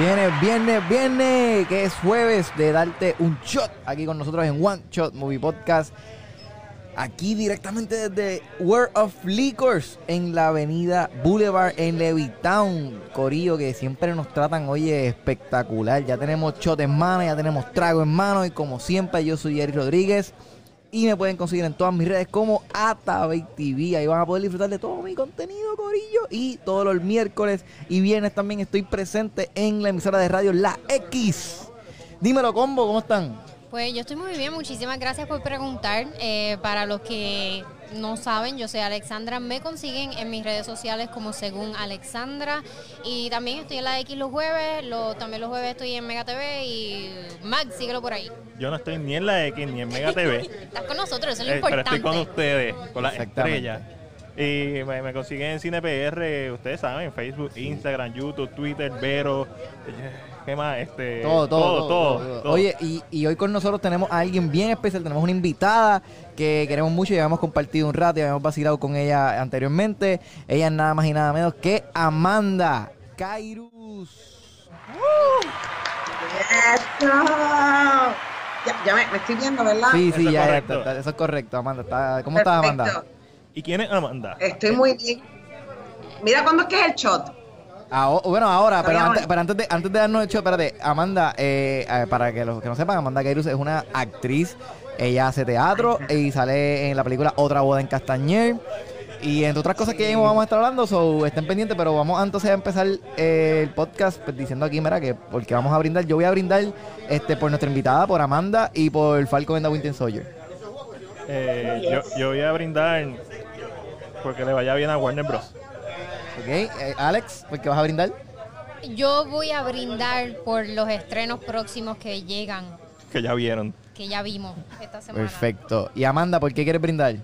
Viene, viernes, viernes, que es jueves de darte un shot aquí con nosotros en One Shot Movie Podcast. Aquí directamente desde World of Liquors en la avenida Boulevard en Levittown. Corillo que siempre nos tratan, oye, espectacular. Ya tenemos shot en mano, ya tenemos trago en mano y como siempre yo soy Jerry Rodríguez. Y me pueden conseguir en todas mis redes como Atabey TV. Ahí van a poder disfrutar de todo mi contenido, Corillo. Y todos los miércoles y viernes también estoy presente en la emisora de radio La X. Dímelo, combo, ¿cómo están? Pues yo estoy muy bien, muchísimas gracias por preguntar. Eh, para los que no saben, yo soy Alexandra, me consiguen en mis redes sociales como según Alexandra y también estoy en la X los jueves, lo, también los jueves estoy en Mega TV y Max, síguelo por ahí. Yo no estoy ni en la X ni en Mega TV. Estás con nosotros, eso es lo eh, pero importante. estoy con ustedes, con las estrellas. Y me, me consiguen en CinePR, ustedes saben, Facebook, Instagram, YouTube, Twitter, Vero. ¿Qué más? Este, Todo, todo, todo, todo. Oye, y, y hoy con nosotros tenemos a alguien bien especial, tenemos una invitada que queremos mucho y habíamos compartido un rato y habíamos vacilado con ella anteriormente. Ella es nada más y nada menos que Amanda Kairus. ¡Eso! Ya, ya me, me estoy viendo, ¿verdad? Sí, sí, es ya, ya, correcto. está- está- eso es correcto, Amanda. está- ¿Cómo estás, Amanda? ¿Y quién es Amanda? Estoy muy bien. Mira, ¿cuándo es que es el shot? Ah, bueno, ahora, pero antes, no. pero antes de, antes de darnos el show, espérate, Amanda, eh, eh, para que los que no sepan, Amanda Kairus es una actriz. Ella hace teatro y sale en la película Otra boda en Castañer. Y entre otras cosas que vamos a estar hablando, so, estén pendientes, pero vamos entonces a empezar eh, el podcast pues, diciendo aquí, mira, que porque vamos a brindar, yo voy a brindar este por nuestra invitada, por Amanda y por Falcon and the Winter Soldier. Eh, yo, yo voy a brindar porque le vaya bien a Warner Bros. ¿Ok? Eh, Alex, ¿por qué vas a brindar? Yo voy a brindar por los estrenos próximos que llegan, Que ya vieron. que ya vimos esta semana. Perfecto. Y Amanda, ¿por qué quieres brindar?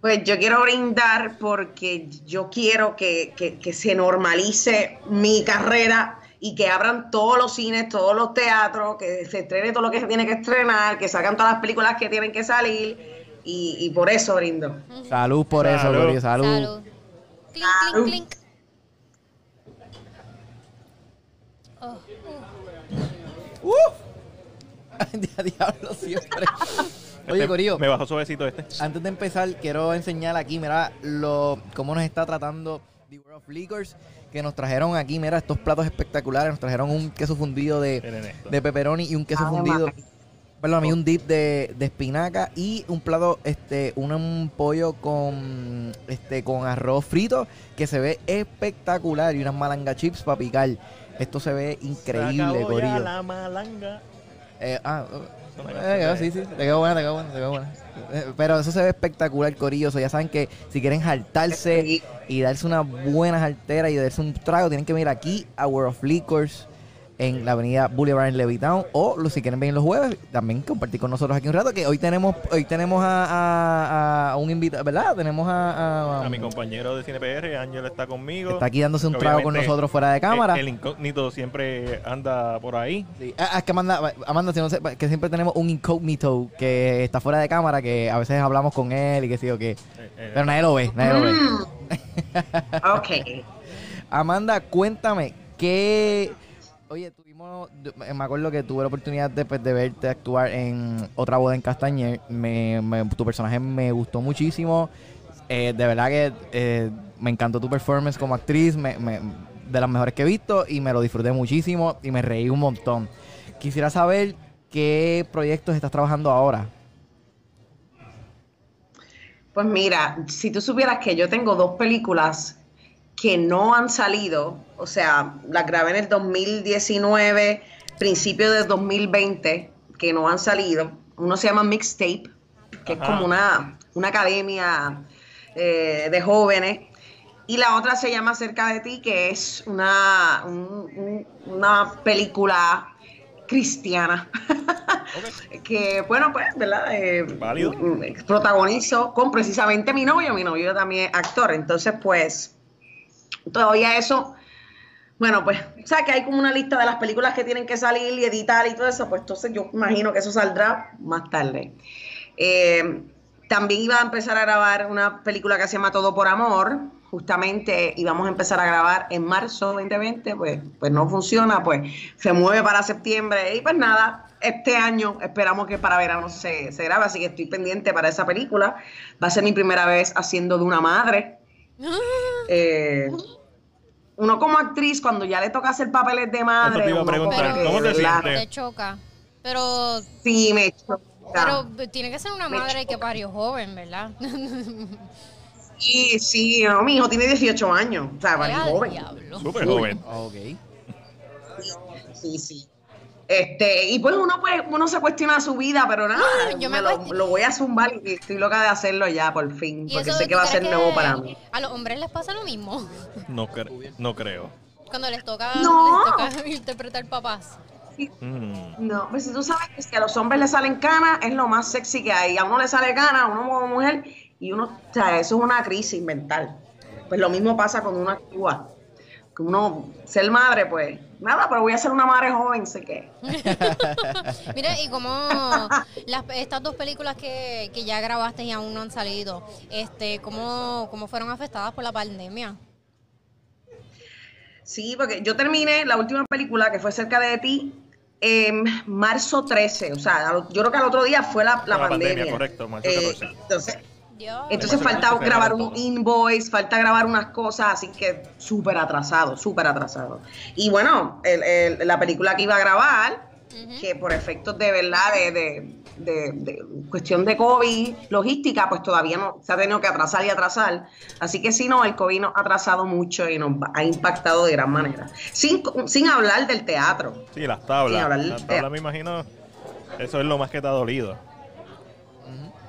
Pues yo quiero brindar porque yo quiero que, que- que se normalice mi carrera y que abran todos los cines, todos los teatros, que se estrene todo lo que se tiene que estrenar, que salgan todas las películas que tienen que salir y, y por eso brindo. Salud por eso, Salud. Gloria, salud. Salud. Clink, clink, clink. Oh, uh. Diablo, siempre. Oye, Este, Corillo, Me bajó suavecito este. antes de empezar, quiero enseñar aquí, mira, lo, cómo nos está tratando The World of Liquors, que nos trajeron aquí, mira, estos platos espectaculares. Nos trajeron un queso fundido de, de pepperoni y un queso fundido. Perdón, a mí un dip de, de espinaca y un plato, este, un, un pollo con este con arroz frito que se ve espectacular y unas malanga chips para picar. Esto se ve increíble, Corillo. la malanga. Eh, ah, eh, de- sí, sí, te quedó buena, te quedó buena, te quedó buena. Eh, Pero eso se ve espectacular, Corillo. So, ya saben que si quieren jaltarse y darse una buena jaltera y darse un trago, tienen que venir aquí a World of Liquors en la avenida Boulevard en Levittown. O si quieren venir los jueves, también compartir con nosotros aquí un rato. Que hoy tenemos hoy tenemos a, a- a un invitado, ¿verdad? Tenemos a, a- A mi compañero de CinePR, Ángel está conmigo. Está aquí dándose un trago con nosotros fuera de cámara. El, el incógnito siempre anda por ahí. Sí. Ah, es que Amanda, Amanda, si no sé, que siempre tenemos un incógnito que está fuera de cámara, que a veces hablamos con él y que sí o qué. Eh, eh, Pero nadie lo ve, nadie lo ve. Mm. ok. Amanda, cuéntame, ¿qué...? Oye, tuvimos... Me acuerdo que tuve la oportunidad de, de verte actuar en Otra Boda en Castañer. Me, me- tu personaje me gustó muchísimo. Eh, de verdad que eh, me encantó tu performance como actriz. me- me- de las mejores que he visto y me lo disfruté muchísimo y me reí un montón. Quisiera saber qué proyectos estás trabajando ahora. Pues mira, si tú supieras que yo tengo dos películas que no han salido, o sea, las grabé en el 2019, principio del 2020, que no han salido. Uno se llama Mixtape, que es como una, una academia eh, de jóvenes. Y la otra se llama Cerca de ti, que es una, un- un- una película cristiana. que, bueno, pues, ¿verdad? Eh, Válido. mm, protagonizo con precisamente mi novio. Mi novio también es actor. Entonces, pues, todavía eso. Bueno, pues, o sea, que hay como una lista de las películas que tienen que salir y editar y todo eso. Pues, entonces, yo imagino que eso saldrá más tarde. Eh, también iba a empezar a grabar una película que se llama Todo por Amor, justamente íbamos a empezar a grabar en marzo 2020, pues, pues no funciona, pues se mueve para septiembre y pues nada, este año esperamos que para verano se, se grabe, así que estoy pendiente para esa película. Va a ser mi primera vez haciendo de una madre. Eh, uno como actriz, cuando ya le toca hacer papeles de madre, te iba a preguntar, como que, ¿cómo te sientes? Te choca. Pero, Sí, me choca. pero tiene que ser una Me madre que choca. parió joven, ¿verdad? Sí, sí, no, mi hijo tiene 18 años, o sea, para Ay, joven. Súper joven. Ok. Sí, sí. Este, y pues uno pues, uno se cuestiona su vida, pero nada, yo me me lo, voy a zumbar y estoy loca de hacerlo ya por fin, Y porque eso, sé ¿tú que va a ser nuevo para mí. A los hombres les pasa lo mismo. No, cre- no creo. Cuando les toca, No. les toca interpretar papás. Mm. No, pues si tú sabes que si a los hombres les salen canas, es lo más sexy que hay. A uno le sale cana, a uno como mujer, y uno, o sea, eso es una crisis mental. Pues lo mismo pasa con uno actúa. Que uno, ser madre, pues, nada, pero voy a ser una madre joven, sé que. Mira, y como las, estas dos películas que, que ya grabaste y aún no han salido, este, ¿cómo, ¿cómo fueron afectadas por la pandemia? Sí, porque yo terminé la última película que fue cerca de ti en marzo 13, o sea, yo creo que al otro día fue la, la La pandemia, pandemia. correcto, marzo Eh, 14. entonces, Dios. entonces falta 14 grabar todo. un invoice, falta grabar unas cosas, así que súper atrasado, súper atrasado. Y bueno, el- el- la película que iba a grabar, que por efectos de verdad, de, de- de- de cuestión de COVID, logística, pues todavía no se ha tenido que atrasar y atrasar. Así que sí, no, el COVID nos ha atrasado mucho y nos va- ha impactado de gran manera. Sin, sin hablar del teatro. Sí, las tablas. Sí, hablar- las tablas me imagino. Eso es lo más que te ha dolido.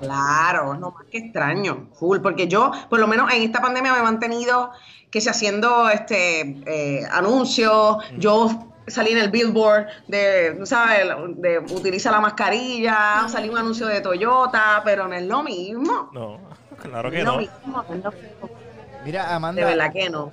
Claro, no más que extraño, full, porque yo, por lo menos en esta pandemia, me he mantenido que se haciendo este eh, anuncios, yo salí en el billboard de, ¿sabes? De utiliza la mascarilla, salí un anuncio de Toyota, pero no es lo mismo. No, claro No que no. mismo, no es lo mismo. Mira, De Amanda. verdad que no.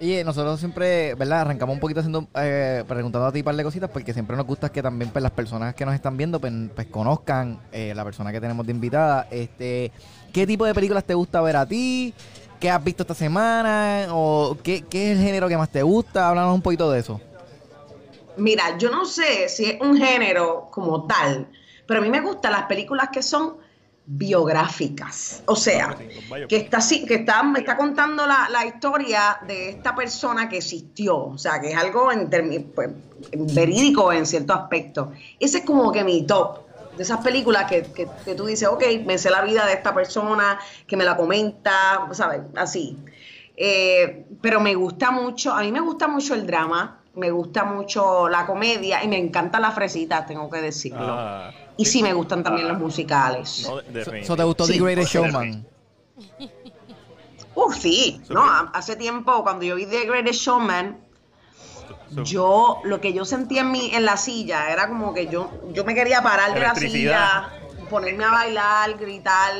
Oye, nosotros siempre, ¿verdad? Arrancamos un poquito haciendo, eh, preguntando a ti un par de cositas porque siempre nos gusta que también pues, las personas que nos están viendo pues, pues, conozcan eh, la persona que tenemos de invitada. Este, ¿Qué tipo de películas te gusta ver a ti? ¿Qué has visto esta semana? ¿O qué, qué es el género que más te gusta? Háblanos un poquito de eso. Mira, yo no sé si es un género como tal, pero a mí me gustan las películas que son biográficas. O sea, que está que está, me está contando la, la historia de esta persona que existió. O sea, que es algo en pues, verídico en cierto aspecto. Ese es como que mi top. De esas películas que, que, que tú dices, ok, me sé la vida de esta persona, que me la comenta, ¿sabes? Así. Eh, pero me gusta mucho, a mí me gusta mucho el drama, me gusta mucho la comedia y me encantan las fresitas, tengo que decirlo. Ah, y sí me gustan también los musicales. no, So, ¿Te gustó Sí, The Greatest Showman? Uf, sí, no, ha- hace tiempo cuando yo vi The Greatest Showman, yo lo que yo sentía en mi en la silla era como que yo yo me quería parar de la silla, ponerme a bailar, gritar.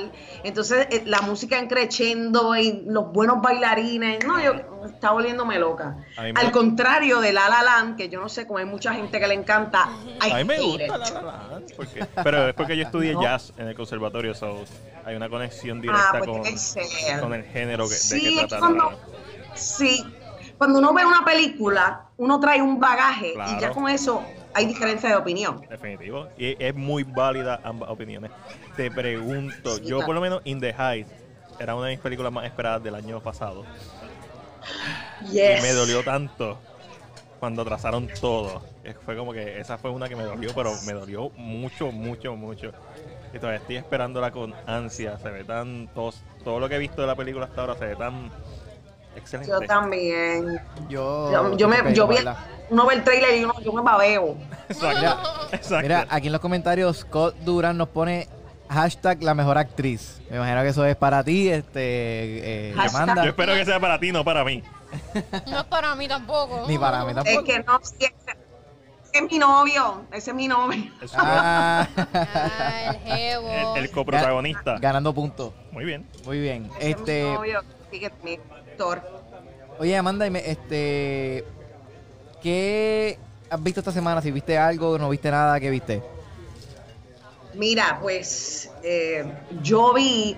Entonces eh, la música encrechendo y los buenos bailarines, no, yo estaba volviéndome loca. Me- Al contrario de La La Land, que yo no sé cómo hay mucha gente que le encanta. A mí me gusta la, la, porque- pero es porque yo estudié No. jazz en el conservatorio, so hay una conexión directa Ah, pues con, el género que, Sí, que trata cuando, sí, cuando uno ve una película, uno trae un bagaje y ya con eso hay diferencia de opinión. Definitivo. Y es muy válida ambas opiniones. Te pregunto, Sí, yo claro. por lo menos In the Heights era una de mis películas más esperadas del año pasado. Yes. Y me dolió tanto cuando trazaron todo. Fue como que esa fue una que me dolió, pero me dolió mucho, mucho, mucho. Y todavía estoy esperándola con ansia. Se ve tan. Todo, todo lo que he visto de la película hasta ahora se ve tan excelente. Yo también. Yo, Yo, yo me, yo vi, uno ve el trailer y uno, yo me babeo. Exacto. Mira, exacto. Mira, aquí en los comentarios Scott Duran nos pone hashtag la mejor actriz. Me imagino que eso es para ti, este, eh. Yo espero que sea para ti, no para mí. No es para mí tampoco. Ni para mí Es tampoco. que no, ese, ese es mi novio. Ese es mi novio. Es Ah, Ah, el el, el coprotagonista. ganando puntos. Muy bien. Muy bien. Ese es mi Este, novio. Oye Amanda, este, ¿qué has visto esta semana? Si viste algo, no viste nada, ¿qué viste? Mira, pues eh, yo vi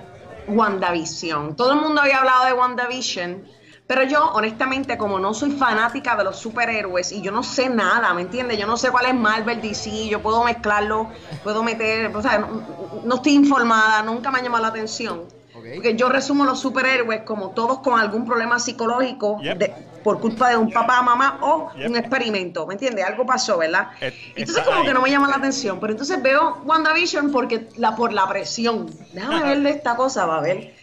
WandaVision. Todo el mundo había hablado de WandaVision, pero yo, honestamente, como no soy fanática de los superhéroes y yo no sé nada, ¿me entiendes? Yo no sé cuál es Marvel, DC, yo puedo mezclarlo, puedo meter, o sea, no, no estoy informada, nunca me ha llamado la atención. Ok. Porque yo resumo los superhéroes como todos con algún problema psicológico Yep. de- por culpa de un papá, mamá o Yep. un experimento, ¿me entiendes? Algo pasó, ¿verdad? Es- Entonces está como ahí. que no me llama la atención, pero entonces veo WandaVision porque la por la presión. Déjame ver de esta cosa, va a ver.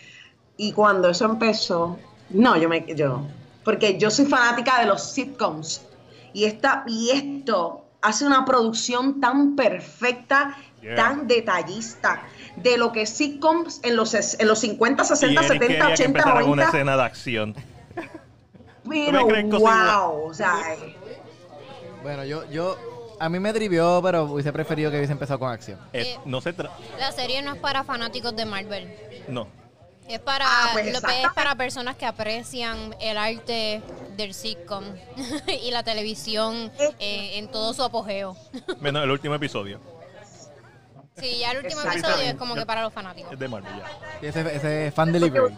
Y cuando eso empezó, no, yo me yo porque yo soy fanática de los sitcoms y esta y esto hace una producción tan perfecta, Yeah. tan detallista de lo que sitcoms en los en los 50, 60, y Eric 70, quería que 80, empezara con una 90, escena de acción. pero wow, o sea, eh, Bueno, yo, yo, a mí me trivió, pero hubiese preferido que hubiese empezado con acción. Es- Eh. no se tra La serie no es para fanáticos de Marvel. No. Es para, Ah, pues lo que es para personas que aprecian el arte del sitcom y la televisión eh, en todo su apogeo. Menos el último episodio. Sí, ya el último episodio es como que para los fanáticos. Es de Marvel ya. Ese, ese fan porque delivery.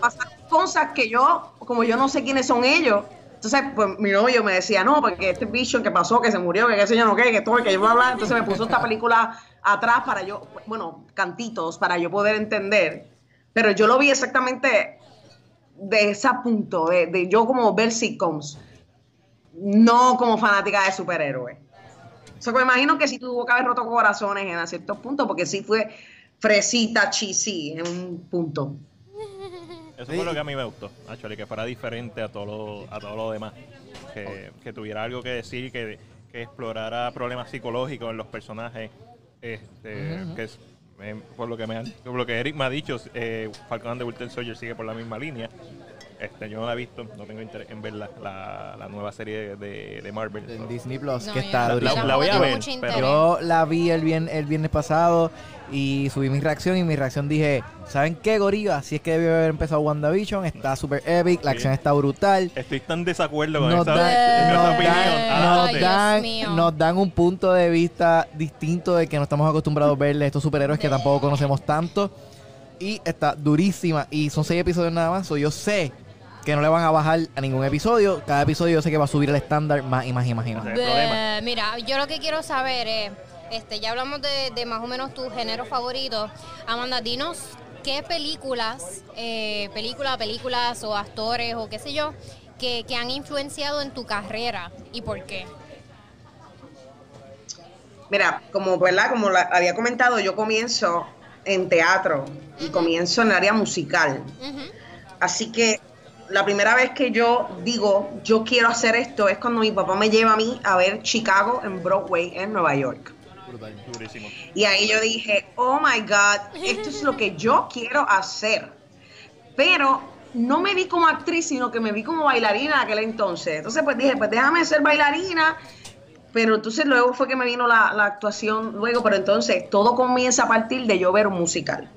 pasan cosas que yo, como yo no sé quiénes son ellos, entonces pues mi novio me decía, no, porque este bicho que pasó, que se murió, que qué sé yo, no qué, que todo, que yo bla, bla, entonces me puso esta película atrás para yo, bueno, cantitos, para yo poder entender, pero yo lo vi exactamente de ese punto, de, de yo como ver sitcoms, no como fanática de superhéroes. O sea, que me imagino que sí tuvo que haber roto corazones en ciertos puntos, porque sí fue fresita, cheesy en un punto. Eso Sí. fue lo que a mí me gustó, actually, que fuera diferente a todo lo, a todo lo demás. Que, que tuviera algo que decir, que, que explorara problemas psicológicos en los personajes. Este, Ujú. que es, eh, por lo que me han- por lo que Eric me ha dicho, eh, Falcon and the Winter Soldier sigue por la misma línea. Este, yo no la he visto, no tengo interés en ver la, la, la nueva serie de, de Marvel. En Disney Plus, No, que está la- durísima. la voy a ver, pero-. Yo la vi el, bien, el viernes pasado y subí mi reacción y mi reacción dije, ¿saben qué, Gorilla? Si es que debió haber empezado WandaVision, está super epic, la Sí. acción está brutal. Estoy tan desacuerdo con Nos esa, dan, esa nos opinión. dan- Ah, nos dan un punto de vista distinto de que no estamos acostumbrados a verle estos superhéroes que tampoco conocemos tanto. Y está durísima. Y son seis episodios nada más. so yo sé que no le van a bajar a ningún episodio. Cada episodio yo sé que va a subir el estándar más y más y más y más. Mira, yo lo que quiero saber es, este, ya hablamos de, de más o menos tu género favorito. Amanda, dinos qué películas, eh, películas, películas o actores o qué sé yo, que, que han influenciado en tu carrera y por qué. Mira, como verdad, como la- había comentado, yo comienzo en teatro y comienzo en el área musical. Así que la primera vez que yo digo, yo quiero hacer esto, es cuando mi papá me lleva a mí a ver Chicago en Broadway, en Nueva York. Durísimo. Y ahí yo dije, oh my God, esto es lo que yo quiero hacer. Pero no me vi como actriz, sino que me vi como bailarina en aquel entonces. Entonces pues dije, pues déjame ser bailarina. Pero entonces luego fue que me vino la, la actuación luego, pero entonces todo comienza a partir de yo ver un musical.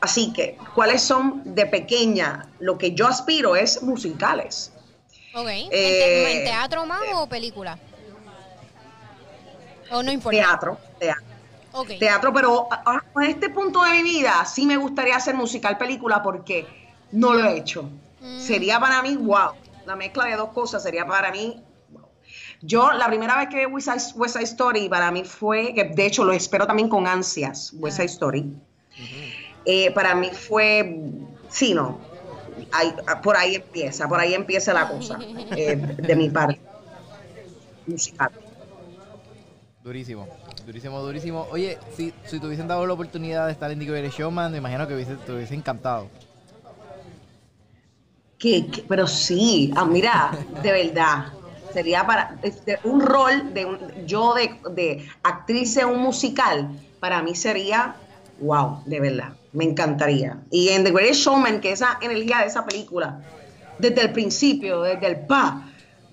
Así que, ¿cuáles son de pequeña? Lo que yo aspiro es musicales. Ok. ¿En, Eh, te- en teatro más o película? O no importa. Teatro, teatro. Ok. teatro, pero a- ahora, en este punto de mi vida sí me gustaría hacer musical película porque no lo he hecho. Mm. Sería para mí, wow, la mezcla de dos cosas sería para mí. wow. Yo la primera vez que vi West Side, West Side Story para mí fue, que de hecho lo espero también con ansias, West Side Story. Eh, para mí fue, sí, no, por ahí empieza, por ahí empieza la cosa eh, de mi parte musical. Durísimo, durísimo, durísimo. Oye, si, si te hubiesen dado la oportunidad de estar en Greatest Showman, me imagino que hubiese, te hubiese encantado. Que, que- pero sí, ah, mira, de verdad, sería para este, un rol de un- yo de, de actriz en un musical, para mí sería, wow, de verdad, me encantaría. Y en The Greatest Showman, que esa energía de esa película, desde el principio, desde el pa,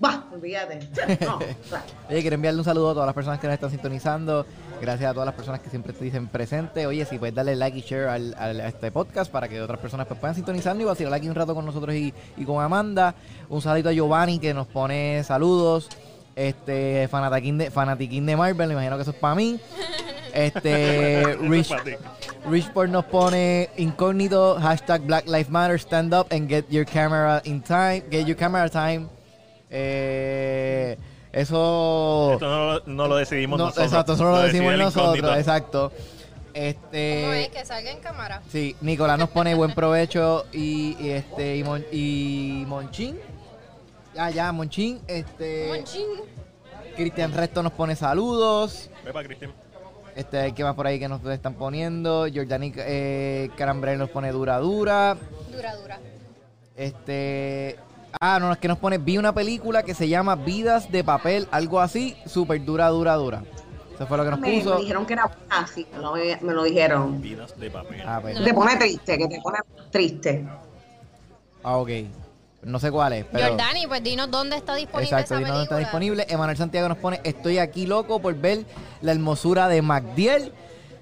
va, olvídate. No, Oye, quiero enviarle un saludo a todas las personas que nos están sintonizando. Gracias a todas las personas que siempre te dicen presente. Oye, si puedes darle like y share al, al- a este podcast para que otras personas pues, puedan sintonizarnos y vacilar aquí un rato con nosotros y, y con Amanda. Un saludito a Giovanni que nos pone saludos. Este, fanatiquín de, fanatiquín de Marvel, me imagino que eso es para mí. Este, Rich. Richport nos pone incógnito, hashtag Black Lives Matter, stand up and get your camera in time, get your camera time. Eh, eso... Esto no, lo- no lo decidimos no, nosotros. exacto, eso no lo decimos el nosotros, exacto. ¿Cómo Este... es que salga en cámara? Sí, Nicolás nos pone buen provecho y, y este y, Mon- y Monchín. Ya, ya, Monchín. Este, Monchín. Cristian Resto nos pone saludos. Ve pa' Cristian. Este, ¿qué más por ahí que nos están poniendo? Jordani eh, Carambrel nos pone dura dura. Dura, dura. Este, ah, no, es que nos pone vi una película que se llama Vidas de papel, algo así, súper dura dura dura. Eso fue lo que nos Me, me puso. dijeron que era buena, sí, me lo, me lo dijeron. Vidas de papel. Ah, pues, Te pone triste, que te pone triste. ah, ok. No sé cuál es, pero Jordani, pues dinos dónde está disponible Exacto, esa no película. está disponible. Emanuel Santiago nos pone, estoy aquí loco por ver la hermosura de MacDiel.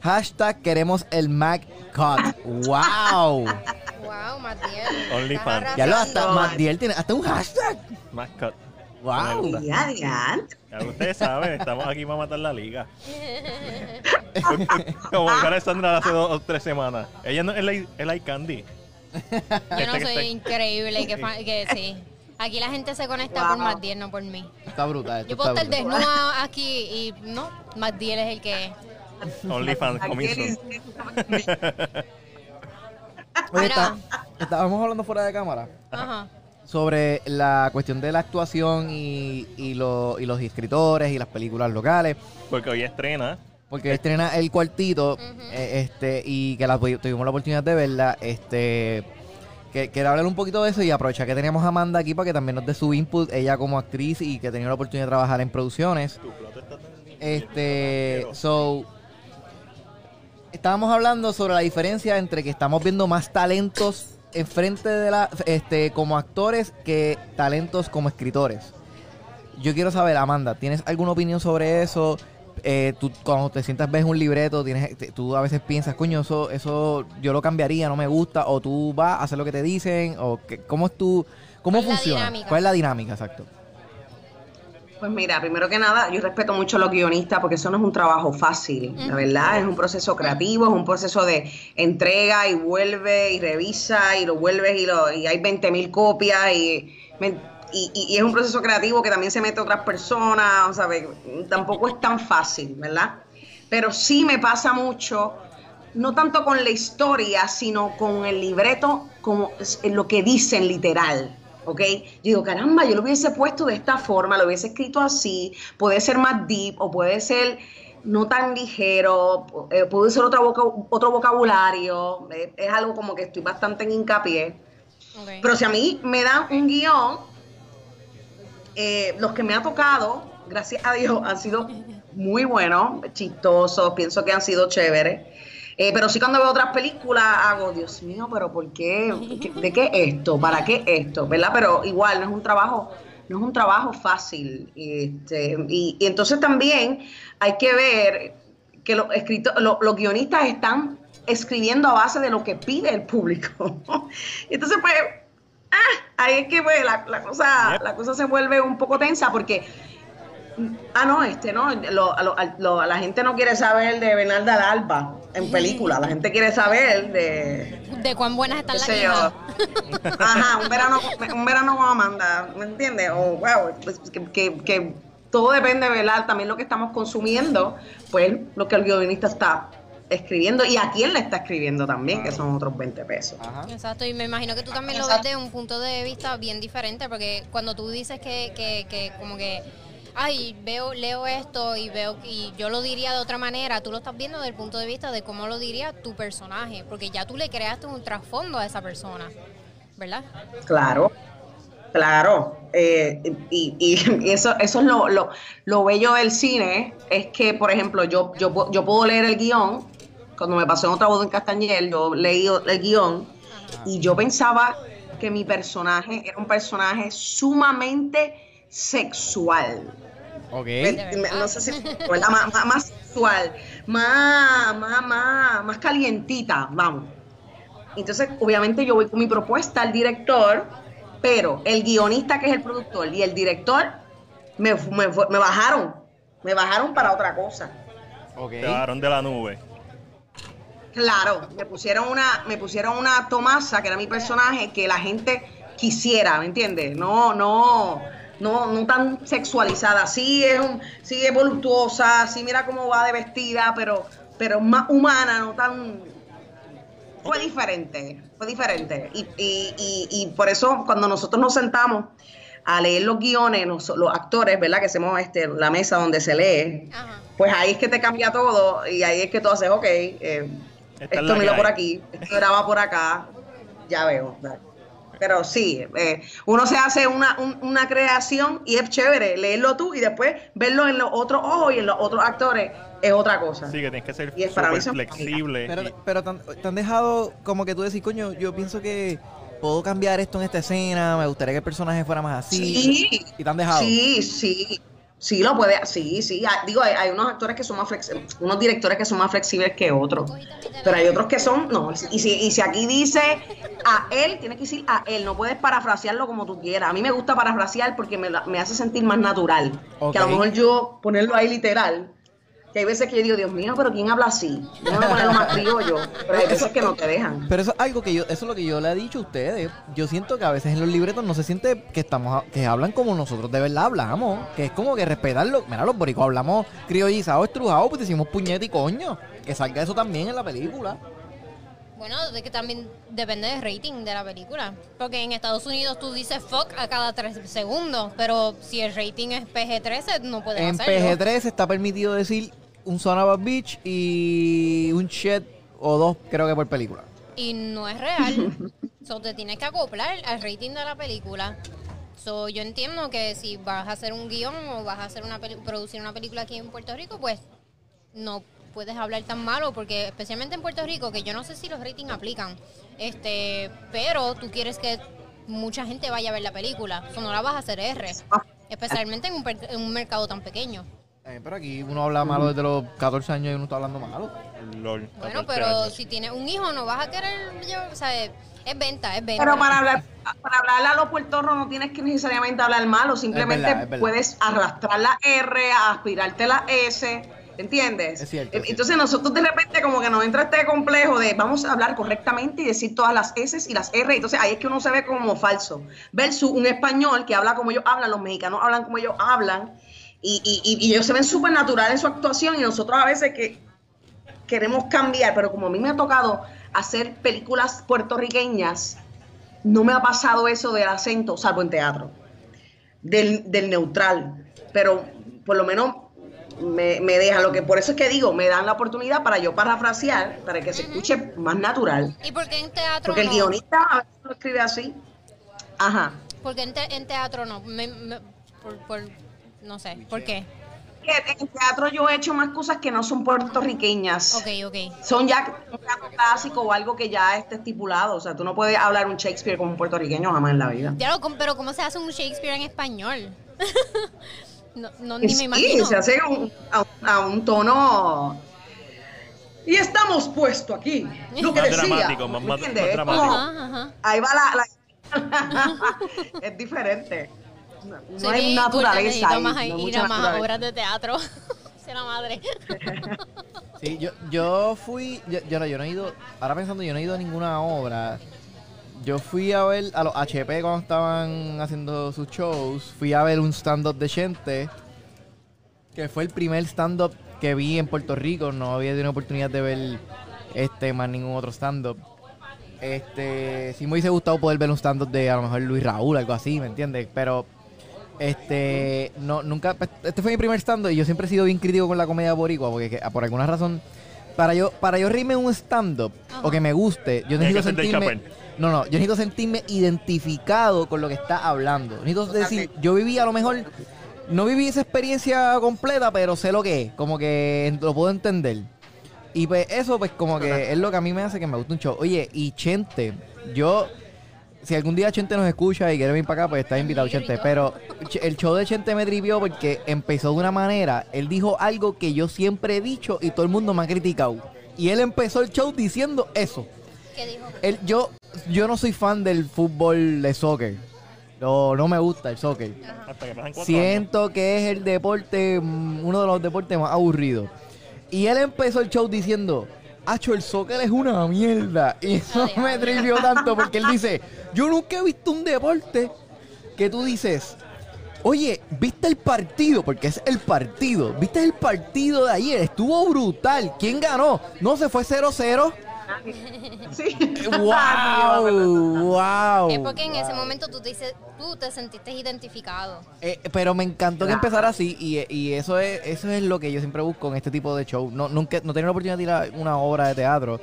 Hashtag queremos el MacCut. ¡Wow! Wow, Matiel. OnlyFans. Ya lo hasta MacDiel tiene hasta un hashtag. Y adiante. Ya ustedes saben, estamos aquí para matar la liga. Como Alessandra hace dos o tres semanas. Ella no es el, el iCandy. Yo no soy increíble, que, fa- que sí. Aquí la gente se conecta Wow. por Matiel, no por mí. Está brutal. esto Yo puedo está estar brutal. desnuda aquí y no, Matiel es el que... OnlyFans coming soon. Oye, Mira. está- estábamos hablando fuera de cámara Ajá. sobre la cuestión de la actuación y, y, lo- y los escritores y las películas locales. Porque hoy estrena. Porque estrena el cuartito eh, este y que la, tuvimos la oportunidad de verla. Este que quiero hablar un poquito de eso y aprovechar que teníamos a Amanda aquí para que también nos dé su input, ella como actriz y que tenía la oportunidad de trabajar en producciones. Tu plato está tan Este, so estábamos hablando sobre la diferencia entre que estamos viendo más talentos enfrente de la este como actores que talentos como escritores. Yo quiero saber, Amanda, ¿tienes alguna opinión sobre eso? Eh, tú cuando te sientas ves un libreto, tienes, te- tú a veces piensas, coño, eso, eso yo lo cambiaría, no me gusta, o tú vas a hacer lo que te dicen, o que, cómo es tu, cómo ¿Cuál es la funciona, dinámica? cuál es la dinámica, exacto. Pues mira, primero que nada, yo respeto mucho a los guionistas porque eso no es un trabajo fácil, la verdad, es un proceso creativo, es un proceso de entrega y vuelve y revisa y lo vuelves y, lo, y hay 20 mil copias y, me- y, y- es un proceso creativo que también se mete otras personas, o sea, ve, tampoco es tan fácil, ¿verdad? Pero sí me pasa mucho, no tanto con la historia, sino con el libreto, como lo que dicen literal. ¿ok? Yo digo, caramba, yo lo hubiese puesto de esta forma, lo hubiese escrito así, puede ser más deep o puede ser no tan ligero, eh, puede ser otro, otro vocabulario, eh, es algo como que estoy bastante en hincapié. Ok. Pero si a mí me dan un guion, eh, los que me ha tocado, gracias a Dios, han sido muy buenos, chistosos, pienso que han sido chéveres. Eh, pero sí cuando veo otras películas hago, Dios mío, pero ¿por qué? ¿Qué- ¿De qué esto? ¿Para qué esto? ¿Verdad? Pero igual no es un trabajo, no es un trabajo fácil. Este, y, y entonces también hay que ver que los escrito- lo- los guionistas están escribiendo a base de lo que pide el público. Entonces, pues, ah, ahí es que pues, la, la cosa, la cosa se vuelve un poco tensa porque Ah, no, este no. Lo- lo- lo- la gente no quiere saber de Bernarda Alba en película. La gente quiere saber de. De cuán buenas están las hijas. Ajá, un verano, un verano con Amanda. ¿Me entiendes? O, wow, pues, que, que- que todo depende, ¿verdad? También lo que estamos consumiendo, pues lo que el guionista está escribiendo y a quién le está escribiendo también, que son otros 20 pesos. Ajá. Exacto, y me imagino que tú también lo ves de un punto de vista bien diferente, porque cuando tú dices que, que, que como que, ay, veo, leo esto y veo y yo lo diría de otra manera, tú lo estás viendo desde el punto de vista de cómo lo diría tu personaje, porque ya tú le creaste un trasfondo a esa persona, ¿verdad? Claro, claro. Eh, y, y- y eso, eso es lo, lo, lo bello del cine, es que, por ejemplo, yo, yo, yo puedo leer el guion, cuando me pasó en otra boda en Castañel, yo leí el guion y yo pensaba que mi personaje era un personaje sumamente sexual. Ok. No sé si ¿verdad? más, más, más sexual, más, más, más, más calientita, vamos. Entonces, obviamente yo voy con mi propuesta al director, pero el guionista que es el productor y el director me, me, bajaron, me bajaron para otra cosa. Ok. Te bajaron de la nube. Claro, me pusieron una, me pusieron una Tomasa, que era mi personaje, que la gente quisiera, ¿me entiendes? No, no, no, no tan sexualizada. Sí es un, sí es voluptuosa, sí mira cómo va de vestida, pero, pero más humana, no tan fue diferente, fue diferente. Y, y, y, y por eso cuando nosotros nos sentamos a leer los guiones, los, los actores, ¿verdad? Que hacemos este, la mesa donde se lee, Ajá. pues ahí es que te cambia todo y ahí es que tú haces, ok, eh, Esta esto mira por aquí, esto graba por acá, ya veo. Pero sí, eh, uno se hace una, un- una creación y es chévere leerlo tú y después verlo en los otros ojos y en los otros actores es otra cosa. Sí, que tienes que ser Y es para mí súper eso- flexible. Pero, y- pero te, han, te han dejado como que tú decís, coño, yo pienso que puedo cambiar esto en esta escena, me gustaría que el personaje fuera más así. Sí, Y te han dejado. Sí, sí. Sí, lo puede, sí, sí. Ah, Digo, hay, hay unos actores que son más flexibles, unos directores que son más flexibles que otros. Pero hay otros que son, no. Y si, y si aquí dice a él, tiene que decir a él, no puedes parafrasearlo como tú quieras. A mí me gusta parafrasear porque me, me hace sentir más natural. Que a lo mejor yo ponerlo ahí literal. Que hay veces que yo digo, Dios mío, pero ¿quién habla así? Yo no voy a ponerlo más criollo. Pero hay veces que no te dejan. Pero eso es algo que yo, eso es lo que yo le he dicho a ustedes. Yo siento que a veces en los libretos no se siente que estamos, a- que hablan como nosotros de verdad hablamos. Que es como que respetarlo. Mira, los boricos hablamos criollizado, estrujado, pues decimos puñete y coño. Que salga eso también en la película. Bueno, de que también depende del rating de la película. Porque en Estados Unidos tú dices fuck a cada tres segundos, pero si el rating es PG-13 no puedes En hacerlo. PG-13 está permitido decir un son of a bitch y un shit o dos, creo que por película. Y no es real. so, te tienes que acoplar al rating de la película. So, yo entiendo que si vas a hacer un guion o vas a hacer una producir una película aquí en Puerto Rico, pues no puedes hablar tan malo porque especialmente en Puerto Rico que yo no sé si los ratings aplican este pero tú quieres que mucha gente vaya a ver la película o no la vas a hacer R especialmente en un, per- en un mercado tan pequeño Eh, pero aquí uno habla malo desde los 14 años y uno está hablando malo. LOL, bueno 14 pero años. si tienes un hijo no vas a querer yo, o sea, es es venta es venta Pero para hablar, para hablar a los puertorros no tienes que necesariamente hablar malo, simplemente verdad, es verdad. puedes arrastrar la R, aspirarte la S, ¿entiendes? Es cierto, es Entonces nosotros de repente como que nos entra este complejo de vamos a hablar correctamente y decir todas las S y las R, entonces ahí es que uno se ve como falso, versus un español que habla como ellos hablan, los mexicanos hablan como ellos hablan, y, y, y- ellos se ven súper natural en su actuación y nosotros a veces que queremos cambiar, pero como a mí me ha tocado hacer películas puertorriqueñas, no me ha pasado eso del acento, salvo en teatro, del, del neutral, pero por lo menos me, me deja, lo que por eso es que digo, me dan la oportunidad para yo parafrasear, para que se escuche más natural, y porque en teatro porque el guionista a veces lo escribe así, ajá. porque en, te- en teatro no Me- me- por, por- no sé ¿por qué? En teatro yo he hecho más cosas que no son puertorriqueñas. ok ok son ya un teatro clásico o algo que ya esté estipulado. O sea, tú no puedes hablar un Shakespeare como un puertorriqueño jamás en la vida. Claro, pero ¿cómo se hace un Shakespeare en español? no, no, ni me Sí, imagino. se hace un- a, un- a un tono. Y estamos puesto aquí. Lo que Más decía, dramático, más- ¿me más- más dramático. como- Ajá, ajá. ahí va la. la- es diferente. No, hay naturaleza. ahí, más no ir mucha a más naturaleza. obras de teatro. La madre. Sí, yo, yo fui, yo, yo no, yo no he ido, ahora pensando, yo no he ido a ninguna obra. Yo fui a ver a los HP cuando estaban haciendo sus shows. Fui a ver un stand-up de Chente, que fue el primer stand-up que vi en Puerto Rico. No había tenido oportunidad de ver este más ningún otro stand-up. Este, sí me hubiese gustado poder ver un stand-up de a lo mejor Luis Raúl, algo así, ¿me entiendes? Pero este, no, nunca, este fue mi primer stand y yo siempre he sido bien crítico con la comedia boricua, porque que- por alguna razón, para yo, para yo reírme un stand-up o que me guste, yo necesito sentirme, no, no, yo necesito sentirme identificado con lo que está hablando. Necesito decir, yo viví a lo mejor, no viví esa experiencia completa, pero sé lo que es, como que lo puedo entender. Y pues eso, pues como que es lo que a mí me hace que me guste un show. Oye, y Chente, yo, si algún día Chente nos escucha y quiere venir para acá, pues está invitado Chente. Pero el show de Chente me trivió porque empezó de una manera, él dijo algo que yo siempre he dicho y todo el mundo me ha criticado. Y él empezó el show diciendo eso. ¿Qué dijo? Él, yo, yo no soy fan del fútbol de soccer. No, no me gusta el soccer. Siento que es el deporte, mm, uno de los deportes más aburridos. Y él empezó el show diciendo, Hacho, el soccer es una mierda. Y eso me trivió tanto porque él dice, yo nunca he visto un deporte que tú dices, oye, ¿viste el partido? Porque es el partido. ¿Viste el partido de ayer? Estuvo brutal. ¿Quién ganó? No, se fue 0-0. Sí. ¡Wow! ¡Wow! Es porque en ese momento tú te, dices- tú te sentiste identificado. Eh, pero me encantó que Claro. empezara así y, y eso es eso es lo que yo siempre busco en este tipo de show. No nunca no tenía la oportunidad de ir a una obra de teatro.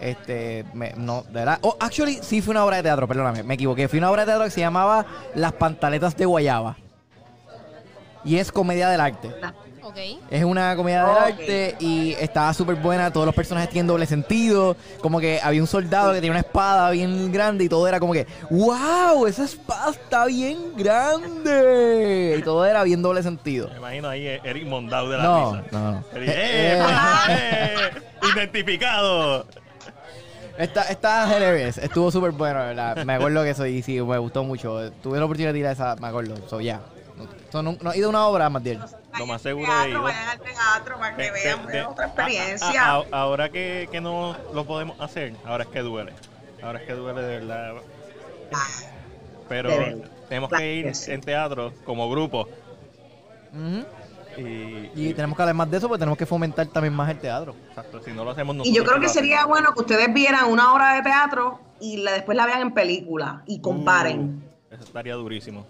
Este, me- no, de verdad. Oh, actually sí fue una obra de teatro, perdóname, me equivoqué. Fue una obra de teatro que se llamaba Las pantaletas de Guayaba. Y es comedia del arte. Ok. Es una comedia del Ok. arte y estaba súper buena. Todos los personajes tienen doble sentido. Como que había un soldado que tenía una espada bien grande y todo era como que, ¡Wow! Esa espada está bien grande. Y todo era bien doble sentido. Me imagino ahí eh, Eric Mondau de la No, risa. no, no. Eric, ¡Eh! ¡Eh! ¡Identificado! Está, está hilarious. Estuvo súper bueno, ¿verdad? Me acuerdo que eso y sí, me gustó mucho. Tuve la oportunidad de ir a esa, me acuerdo. So, ya. So, no, no he ido a una obra más bien. Lo más seguro Teatro, he ido. Vayan al teatro para que De- vean de- otra experiencia. a- a- ahora que, que no lo podemos hacer, ahora es que duele. Ahora es que duele de verdad. Pero De tenemos Claro que ir en teatro como grupo. Y, Y tenemos que hablar más de eso porque tenemos que fomentar también más el teatro. exacto, si no lo hacemos Y nosotros. yo creo que sería bueno que ustedes vieran una obra de teatro y la- después la vean en película y comparen. Uh, eso estaría durísimo.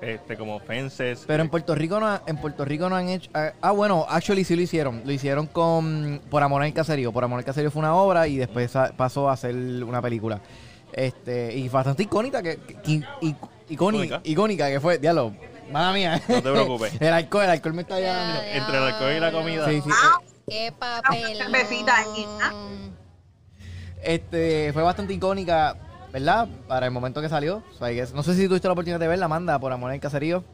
Este, como Fences. Pero en Puerto Rico no, en Puerto Rico no han hecho. ah, Ah, bueno, actually sí lo hicieron. Lo hicieron con Por Amor al Caserío. Por Amor al Caserío fue una obra y después pasó a ser una película. Este, y bastante icónica que, que- que- i- icónica, Icónica. que fue, diablo, mala mía. No te preocupes. el alcohol, el alcohol me está llevando. Ya, Entre el alcohol y la comida. Sí, sí. Ah, Qué papel. Este, fue bastante icónica, ¿verdad? Para el momento que salió. O sea, no sé si tuviste la oportunidad de verla, Amanda, Por Amor al Caserío.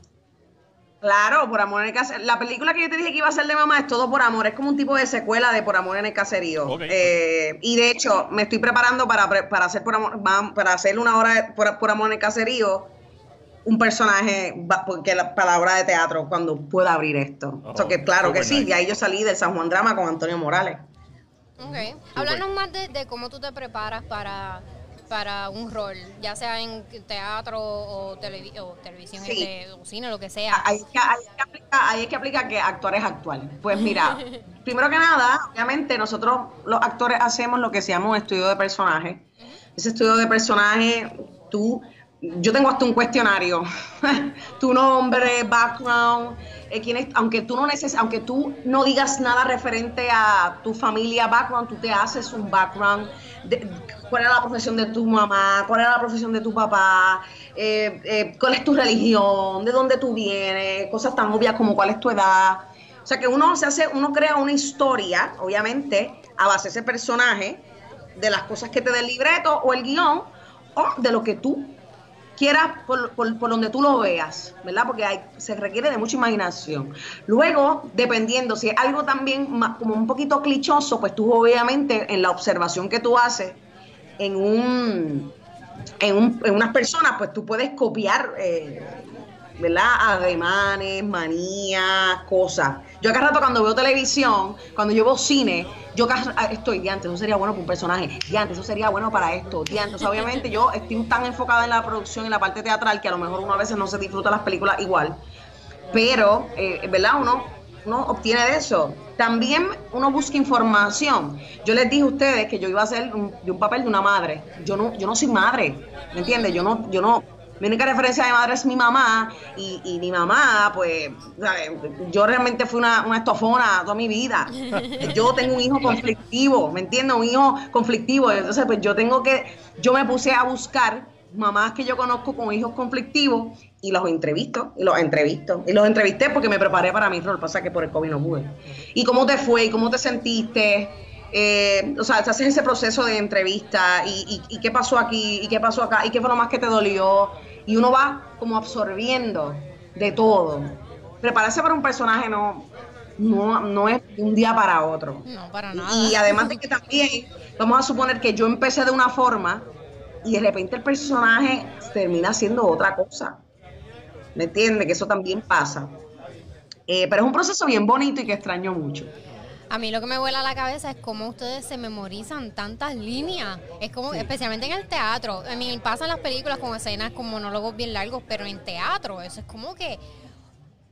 Claro, por amor en el caserío. La película que yo te dije que iba a ser de mamá es todo por amor. Es como un tipo de secuela de Por amor en el caserío. Eh, y de hecho, me estoy preparando para, para hacer por amor, para hacer una hora de- por, por amor en el caserío. Un personaje porque la, para la obra de teatro cuando pueda abrir esto. Oh, o sea que claro que sí, nice. de ahí yo salí del San Juan Drama con Antonio Morales. Ok. Háblanos más de, de cómo tú te preparas para, para un rol, ya sea en teatro o, televi- o televisión Sí. este, o cine, lo que sea. Ahí es que, ahí es que aplica, ahí es que aplica que actuar es actuar. Pues mira, primero que nada, obviamente nosotros los actores hacemos lo que se llama un estudio de personaje. Ese estudio de personaje, tú, yo tengo hasta un cuestionario. tu nombre, background, eh, quién es- aunque tú no neces aunque tú no digas nada referente a tu familia, background, tú te haces un background. de- cuál era la profesión de tu mamá, cuál era la profesión de tu papá, eh, eh, cuál es tu religión, de dónde tú vienes, cosas tan obvias como cuál es tu edad. O sea que uno se hace, uno crea una historia, obviamente, a base de ese personaje, de las cosas que te dé el libreto o el guion, o de lo que tú quieras por, por- por donde tú lo veas, ¿verdad? Porque se requiere de mucha imaginación. Luego, dependiendo, si es algo también como un poquito clichoso, pues tú obviamente en la observación que tú haces en un en, un- en unas personas, pues tú puedes copiar, eh, ¿verdad? Ademanes, manías, cosas. Yo acá rato cuando veo televisión, cuando yo veo cine, yo ah, estoy, diante, eso sería bueno para un personaje, diante, eso sería bueno para esto, diante. O sea, obviamente yo estoy tan enfocada en la producción y la parte teatral que a lo mejor uno a veces no se disfruta las películas igual. Pero, eh, ¿verdad? Uno, uno obtiene de eso. También uno busca información. Yo les dije a ustedes que yo iba a hacer un, de un papel de una madre. Yo no, yo no soy madre, ¿me entiendes? Yo no, yo no. Mi única referencia de madre es mi mamá y, y mi mamá, pues, ¿sabes? yo realmente fui una, una estofona toda mi vida. Yo tengo un hijo conflictivo, ¿me entiendes? Un hijo conflictivo. Entonces, pues yo tengo que, yo me puse a buscar mamás que yo conozco con hijos conflictivos y los entrevisto, y los entrevisto. Y los entrevisté porque me preparé para mi rol, pasa que por el COVID no pude. ¿Y cómo te fue? ¿Y cómo te sentiste? Eh, o sea, te haces ese proceso de entrevista y, y- y qué pasó aquí, y qué pasó acá, y qué fue lo más que te dolió. Y uno va como absorbiendo de todo. Prepararse para un personaje no, no, no es de un día para otro. No, para nada. Y además de que también, vamos a suponer que yo empecé de una forma y de repente el personaje termina siendo otra cosa. ¿Me entiendes? Que eso también pasa. Eh, pero es un proceso bien bonito y que extraño mucho. A mí lo que me vuela la cabeza es cómo ustedes se memorizan tantas líneas. Es como, especialmente en el teatro. A mí pasa en las películas con escenas con monólogos bien largos, pero en teatro eso es como que,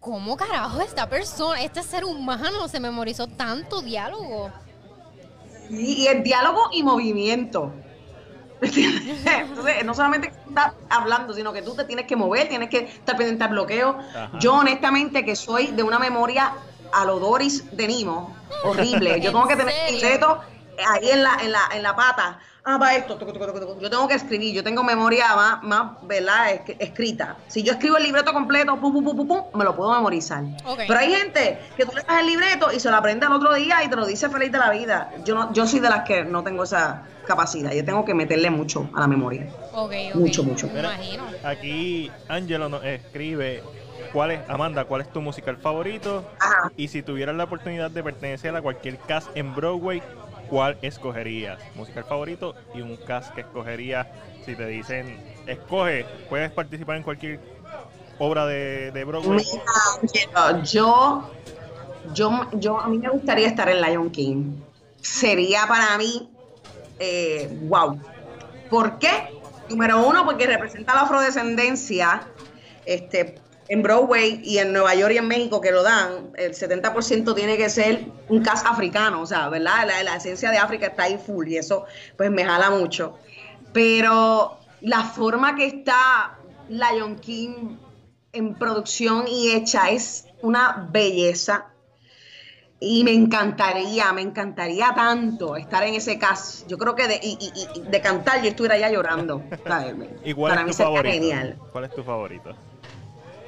¿cómo carajo esta persona, este ser humano se memorizó tanto diálogo? Y, y el diálogo y movimiento. ¿Entiendes? Entonces, no solamente que tú estás hablando, sino que tú te tienes que mover, tienes que estar pendiente al bloqueo. Ajá. Yo, honestamente, que soy de una memoria a lo Doris de Nimo, horrible. Yo ¿En tengo que tener serio? el libreto ahí en la, en la, en la pata. Ah, va esto. tucu, tucu, tucu, tucu. Yo tengo que escribir, yo tengo memoria más, más ¿verdad? Es- escrita. Si yo escribo el libreto completo, pum, pum, pum, pum, pum, me lo puedo memorizar. Pero hay gente que tú le das el libreto y se lo aprende al otro día y te lo dice feliz de la vida. Yo no, yo soy de las que no tengo esa capacidad. Yo tengo que meterle mucho a la memoria. Ok, ok. Mucho, mucho. Me imagino. Aquí Angelo nos escribe cuál es, Amanda, cuál es tu musical favorito Ajá. y si tuvieras la oportunidad de pertenecer a cualquier cast en Broadway, ¿cuál escogerías? Musical favorito y un cast que escogerías si te dicen, escoge, puedes participar en cualquier obra de, de Broadway. Mira, yo, yo, yo, a mí me gustaría estar en Lion King. Sería para mí, eh, wow. ¿Por qué? Número uno, porque representa la afrodescendencia. Este, en Broadway y en Nueva York y en México que lo dan, el 70% tiene que ser un cast africano, o sea, ¿verdad? La, la esencia de África está ahí full y eso pues me jala mucho. Pero la forma que está Lion King en producción y hecha es una belleza. Y me encantaría, me encantaría tanto estar en ese cast. Yo creo que de, y- y- y de cantar yo estuviera ya llorando. ¿Y cuál Para es mí tu favorito? genial. ¿Cuál es tu favorito?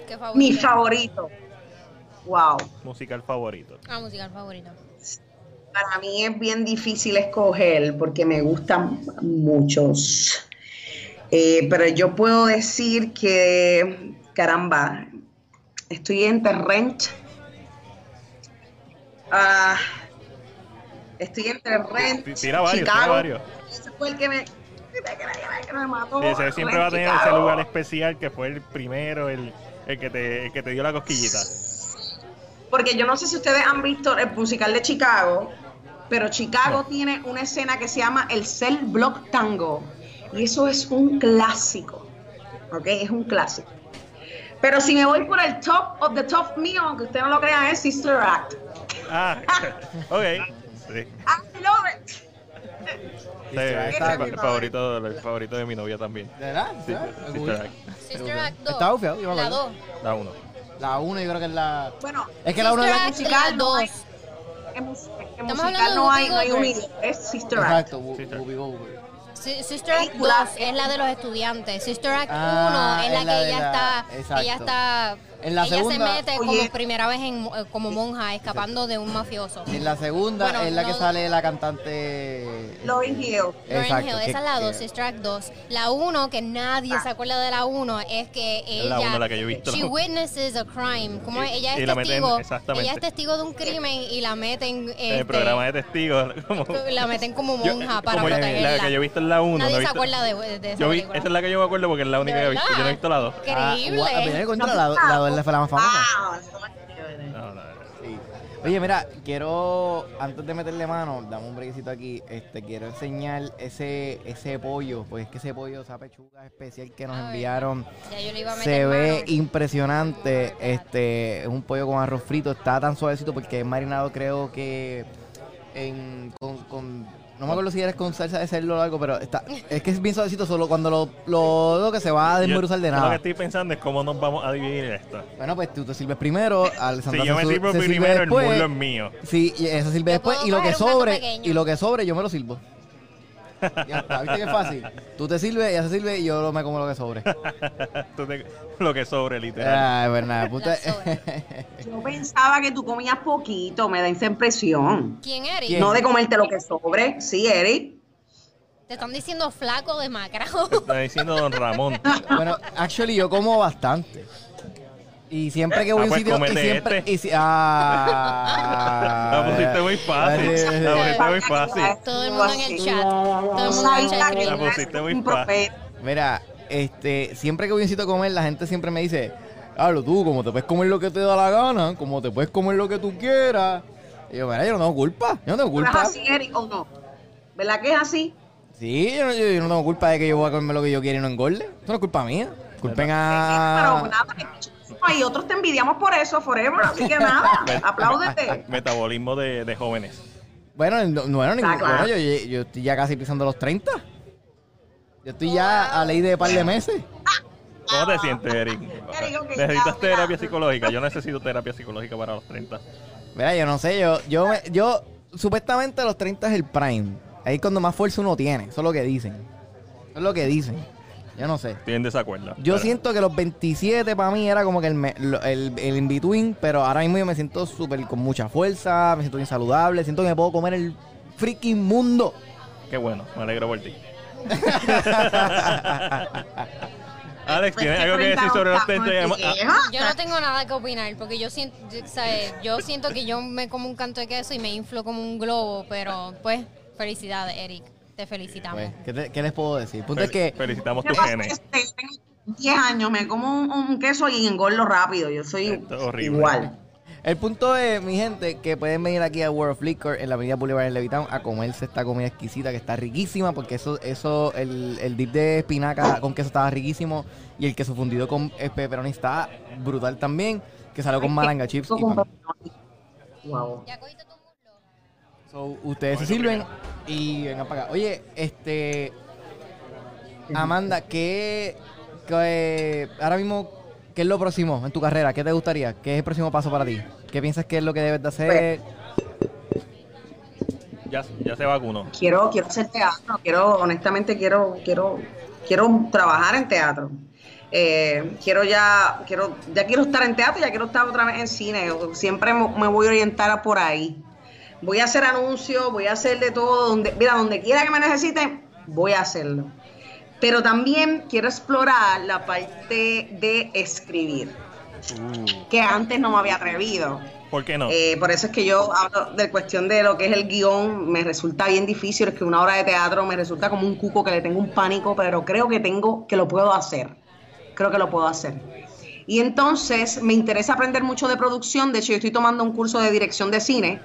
¿Qué favorito? Mi favorito. Wow. Musical favorito. Ah, musical favorito. Para mí es bien difícil escoger porque me gustan muchos. Eh, pero yo puedo decir que, caramba, estoy entre Rent. Ah, estoy entre Rent. Tira varios, tira Chicago. varios. Ese fue el que me, que me mató. Sí, ese siempre va a tener ese lugar especial que fue el primero, el, el que te, el que te dio la cosquillita. Porque yo no sé si ustedes han visto el musical de Chicago, pero Chicago tiene una escena que se llama el Cell Block Tango. Y eso es un clásico. ¿Ok? Es un clásico. Pero si me voy por el top of the top mío, aunque usted no lo crea, es Sister Act. Ah, ok. Sí. I love it. Sí, Sister Act es está el, favorito, el favorito de mi novia también. ¿De verdad? Sí, ¿Sí? Sister. Act. Sister Act 2. Está me La acuerdo. 2. La uno. La 1 yo creo que es la... Bueno, Es que la 1 es la... Musical la no hay- 2. en, musical no hay, no hay un es Sister Act. Exacto. Whoopi Goldberg. Si- Sister Act 2 Película. es la de los estudiantes. Sister Act 1 Ah, es la que ella la- está. exacto. Ella está. En la ella segunda- se mete Oye. como primera vez en, como monja, escapando de un mafioso. En la segunda Bueno, es la que no- sale la cantante... Lauryn Hill. Esa es la 2, que- Sister Act 2. La 1, que nadie Ah. se acuerda de la 1, es que Es ella. la uno la que yo he visto. She witnesses a crime. Como Y- ella y es meten- testigo. Ella es testigo de un crimen y la meten. En el este, programa de testigos. Como, La meten como Yo- monja para como la- protegerla. La que yo he visto en la 1. Nadie no se visto- acuerda de, de esa Yo vi, esa es la que yo me acuerdo porque es la única que he visto. Yo no he visto la 2. Increíble. Ah, la, la 2 fue la más famosa. Wow. No, no, no. Sí. Oye, mira, quiero, antes de meterle mano, dame un brequecito aquí, este, quiero enseñar ese, ese pollo, pues es que ese pollo, esa pechuga especial que nos Ay, enviaron, Ya yo le iba a meter se ve mano. impresionante, este, es un pollo con arroz frito, está tan suavecito porque es marinado creo que en, con, con- no me acuerdo si eres con salsa de cerdo o algo, pero está, es que es bien suavecito solo cuando lo, lo, lo que se va a desmeruzar de yo Lo que nada. estoy pensando es cómo nos vamos a dividir esto. Bueno, pues tú te sirves primero, Alessandra Si yo me sirvo primero, el muslo es mío. Sí, y eso sirve después y lo que sobre y lo que sobre yo me lo sirvo. Ya está, ¿viste qué fácil? Tú te sirves, ella se sirve y yo lo- me como lo que sobre. Tú te- lo que sobre, literal. Ay, pues nada, puta. La. Yo pensaba que tú comías poquito, me da esa impresión. ¿Quién eres? ¿Quién? No de comerte lo que sobre, sí, Eric. Te están diciendo flaco, demacrado. Te está diciendo Don Ramón. Bueno, actually yo como bastante. Y siempre que voy Ah, a un pues sitio y siempre este. y si- ah, La pusiste muy fácil. La pusiste muy fácil. Todo el mundo en el chat. Todo el mundo en el chat. La pusiste muy fácil. Mira, este, siempre que voy a un sitio a comer, la gente siempre me dice, hablo tú, como te puedes comer lo que te da la gana, como te puedes comer lo que tú quieras. Y yo, mira, yo no tengo culpa. Yo no tengo ¿No es culpa. así, Eric, o no? ¿Verdad que es así? Sí, yo, no- yo- yo no tengo culpa de que yo voy a comer lo que yo quiero y no engorde. Eso no es culpa mía. Culpen Pero a. nada, y otros te envidiamos por eso, forever, así que nada, apláudete. Metabolismo de, de jóvenes. Bueno, no, no, bueno, ningún- claro. bueno, yo, yo estoy ya casi pisando los 30. Yo estoy ya a ley de par de meses. ¿Cómo te sientes, Eric? ¿Necesitas ya, terapia mira. psicológica? Yo necesito terapia psicológica para los 30. Mira, yo no sé, yo, yo, me- yo, supuestamente los 30 es el prime. Ahí es cuando más fuerza uno tiene. Eso es lo que dicen. Eso es lo que dicen. Yo no sé. Estoy en desacuerdo. Yo Pero- siento que los 27 para mí era como que el, me- lo- el, el in-between, pero ahora mismo yo me siento súper con mucha fuerza, me siento bien saludable, siento que me puedo comer el freaking mundo. Qué bueno, me alegro por ti. Alex, Pues ¿tienes que algo que decir 30 sobre los octavos 30? de Ah, vieja. Yo no tengo nada que opinar porque yo siento, yo, ¿sabes? yo siento que yo me como un canto de queso y me inflo como un globo, pero pues felicidades, Eric. Te felicitamos. Pues, ¿qué, te- qué les puedo decir? Punto es que Felicitamos ¿Qué tus genes. Este, yo tengo 10 años, me como un, un queso y engordo rápido. Yo soy Esto es horrible. igual. el punto es, mi gente, que pueden venir aquí a World of Liquor en la avenida Boulevard en Levitown a comerse esta comida exquisita que está riquísima, porque eso, eso, el, el dip de espinaca con queso estaba riquísimo y el queso fundido con pepperoni está brutal también, que salió con malanga chips y pan. Wow. ¿Ya cogiste tu muslo? So, ustedes se sirven y vengan para acá. Oye, este. Amanda, ¿qué, qué- Ahora mismo, ¿qué es lo próximo en tu carrera? ¿Qué te gustaría? ¿Qué es el próximo paso para ti? ¿Qué piensas que es lo que debes de hacer? Ya, ya se vacunó. Quiero, quiero hacer teatro, quiero, honestamente quiero, quiero, quiero trabajar en teatro. Eh, quiero ya, quiero, ya quiero estar en teatro, ya quiero estar otra vez en cine. Siempre me, me voy a orientar a por ahí. Voy a hacer anuncios, voy a hacer de todo, donde, mira, donde quiera que me necesiten, voy a hacerlo. Pero también quiero explorar la parte de escribir, Uh, que antes no me había atrevido. ¿Por qué no? Eh, por eso es que yo hablo de cuestión de lo que es el guion, me resulta bien difícil, es que una obra de teatro me resulta como un cuco que le tengo un pánico, pero creo que tengo, que lo puedo hacer, creo que lo puedo hacer. Y entonces me interesa aprender mucho de producción, de hecho yo estoy tomando un curso de dirección de cine,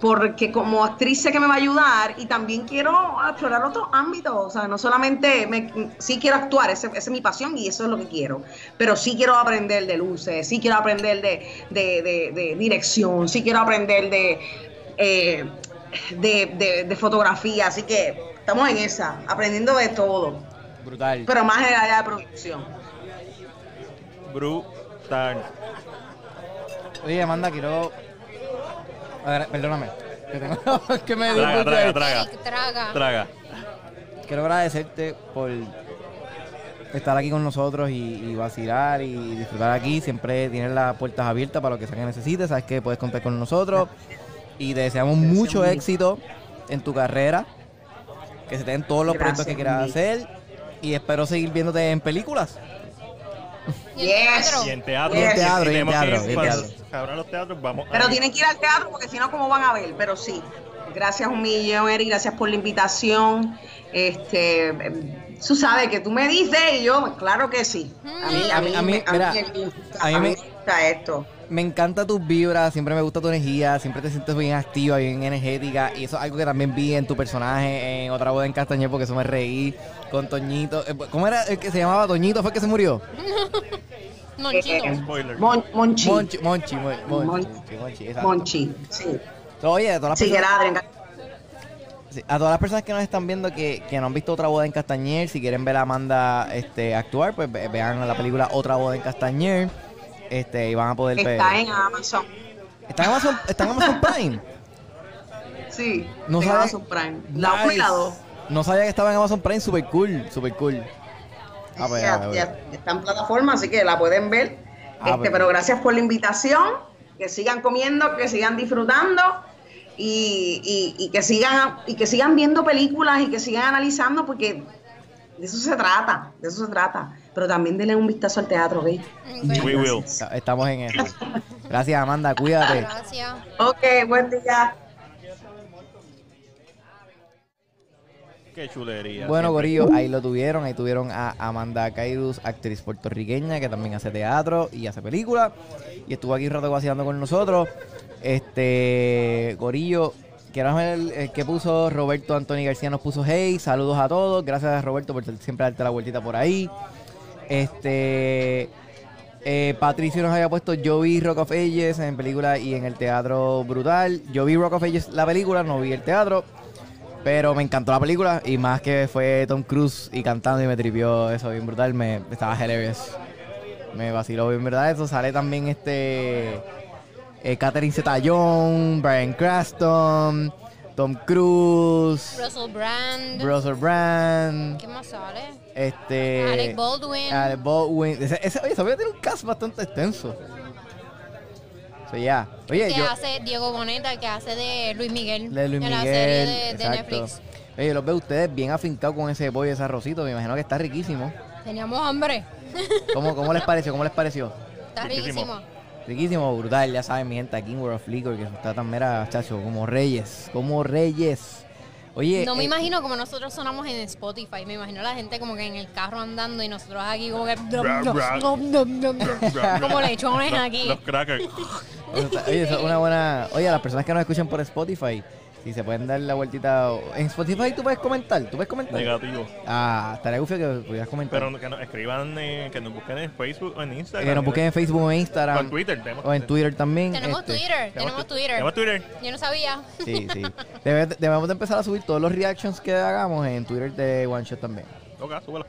porque como actriz sé que me va a ayudar y también quiero explorar otros ámbitos, o sea, no solamente, me, sí quiero actuar, ese- esa es mi pasión y eso es lo que quiero, pero sí quiero aprender de luces, sí quiero aprender de, de- de- de dirección, sí quiero aprender de, eh, de, de- de fotografía, así que estamos en esa, aprendiendo de todo, Brutal. pero más en el área de producción. Brutal. Oye, Amanda, quiero. A ver, perdóname. Que, tengo... que me Traga, traga, traga. Traga. Traga. Quiero agradecerte por estar aquí con nosotros y, y vacilar y disfrutar aquí. Siempre tienes las puertas abiertas para lo que sea que necesites. Sabes que puedes contar con nosotros. Y te deseamos mucho éxito en tu carrera. Que se te den todos los proyectos que Gracias, quieras hacer. Y espero seguir viéndote en películas. ¿Y Yes. en teatro. Y en teatro, y en teatro, en teatro. los teatros, vamos Pero tienen que ir al teatro porque si no, ¿cómo van a ver? Pero sí. Gracias un millón, Eric. Gracias por la invitación. Este, tú sabes que tú me dices y yo, claro que sí. A mí, a mí, A mí- me- a mira, mí a mí a mí me- me gusta esto. Me encanta tus vibras, siempre me gusta tu energía, siempre te sientes bien activa, bien energética. Y eso es algo que también vi en tu personaje en Otra Boda en Castañer, porque eso me reí con Toñito. Eh, ¿Cómo era el que se llamaba Toñito? ¿Fue el que se murió? Monchito. Eh. Mon- Monchi. Monchi, Monchi, Mon- Monchi, Monchi. Monchi, Monchi, exacto. Monchi, sí. Oye, a todas las Sí, personas, sí, a todas las personas que nos están viendo que, que no han visto Otra Boda en Castañer, si quieren ver a Amanda este, actuar, pues ve- vean la película Otra Boda en Castañer. Este, y van a poder ver. Está en Amazon. ¿Está en Amazon, está en Amazon Prime. Sí, No en Amazon Prime. La uno y la Nice. dos. No sabía que estaba en Amazon Prime, super cool, super cool. Ah, pues, ya, ah, pues. ya está en plataforma, así que la pueden ver. Ah, Este, pues. pero gracias por la invitación. Que sigan comiendo, que sigan disfrutando y, y- y que sigan y que sigan viendo películas y que sigan analizando porque de eso se trata, de eso se trata. Pero también denle un vistazo al teatro, ¿ok? Ok. We will. Estamos en eso. Gracias, Amanda, cuídate. Gracias. Ok, buen día. Qué chulería. Bueno. Gorillo, ahí lo tuvieron. Ahí tuvieron a Amanda Cairus, actriz puertorriqueña que también hace teatro y hace películas. Y estuvo aquí un rato vacilando con nosotros. Este, Gorillo, quiero ver el, el que puso Roberto Antonio García nos puso hey, saludos a todos, gracias Roberto por siempre darte la vueltita por ahí. Este, eh, Patricio nos había puesto yo vi Rock of Ages en película y en el teatro brutal. Yo vi Rock of Ages la película, no vi el teatro. Pero me encantó la película y más que fue Tom Cruise y cantando y me tripió eso bien brutal, me estaba hilarious. Me vaciló bien verdad eso. Sale también este eh, Catherine Zeta-Jones, Brian Cranston, Tom Cruise, Russell Brand. Russell Brand, ¿Qué más sale? Este Alec Baldwin. Alec Baldwin. Ese, ese, oye, esa película tiene un cast bastante extenso. So, ya. Oye, que yo hace Diego Boneta, que hace de Luis Miguel. de Luis en la Miguel, serie de. Netflix. Oye, los veo ustedes bien afincados con ese pollo y ese arrocito. Me imagino que está riquísimo. Teníamos hambre. ¿Cómo, cómo les pareció? ¿Cómo les pareció? Está Riquísimo. riquísimo. Riquísimo, brutal, ya saben, mi gente, aquí en World of Liquor, que está tan mera, chacho, como reyes, como reyes. Oye, No me eh, imagino como nosotros sonamos en Spotify. Me imagino la gente como que en el carro andando y nosotros aquí como que... Como lechones Los- aquí. Los crackers. Oye, eso es una buena. Oye, a las personas que nos escuchan por Spotify, si se pueden dar la vueltita. En Spotify tú puedes comentar, tú puedes comentar. Negativo. Ah, estaría gufio que pudieras comentar. Pero que nos escriban, eh, que nos busquen en Facebook o en Instagram. que nos busquen en Facebook o en O Instagram. en Twitter. tenemos- O en Twitter también. Tenemos este, Twitter, tenemos Twitter. Tenemos Twitter. Yo no sabía. Sí, sí. Debe- debemos de empezar a subir todos los reactions que hagamos en Twitter de One Shot también. Ok, súbelo.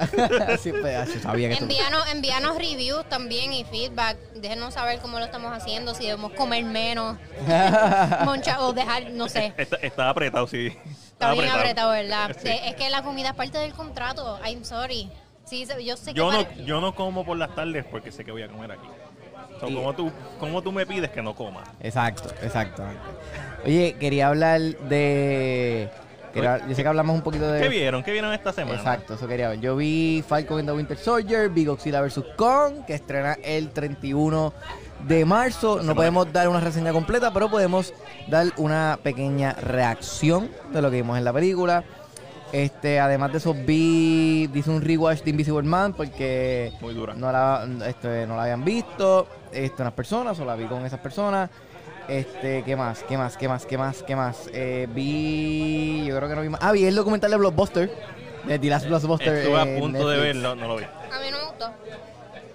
sí, pues, sabía que Envíanos, envíanos reviews también y feedback. Déjenos saber cómo lo estamos haciendo, si debemos comer menos, moncha o dejar, no sé. Está, está apretado, sí. Está bien apretado, ¿verdad? Sí. Es que la comida es parte del contrato. I'm sorry. Sí, yo sé que Yo no, para- yo no como por las tardes porque sé que voy a comer aquí. So, ¿cómo, tú, ¿Cómo tú me pides que no coma? Exacto, exactamente. Oye, quería hablar de. Yo sé que hablamos un poquito de. ¿Qué vieron? ¿Qué vieron esta semana? Exacto, eso quería ver. Yo vi Falcon and the Winter Soldier, vi Godzilla vs. Kong, que estrena el 31 de marzo. No podemos dar una reseña completa, pero podemos dar una pequeña reacción de lo que vimos en la película. Este, además de eso, vi, hice un rewatch de Invisible Man porque Muy dura. no la, este, no la habían visto este, unas personas o la vi con esas personas. Este, ¿qué más? ¿Qué más? ¿Qué más? ¿Qué más? ¿Qué más? Eh, vi, yo creo que no vi más. Ah, vi el documental de Blockbuster, de The Last Blockbuster. Estuve a punto de verlo, no lo vi. A mí no me gustó.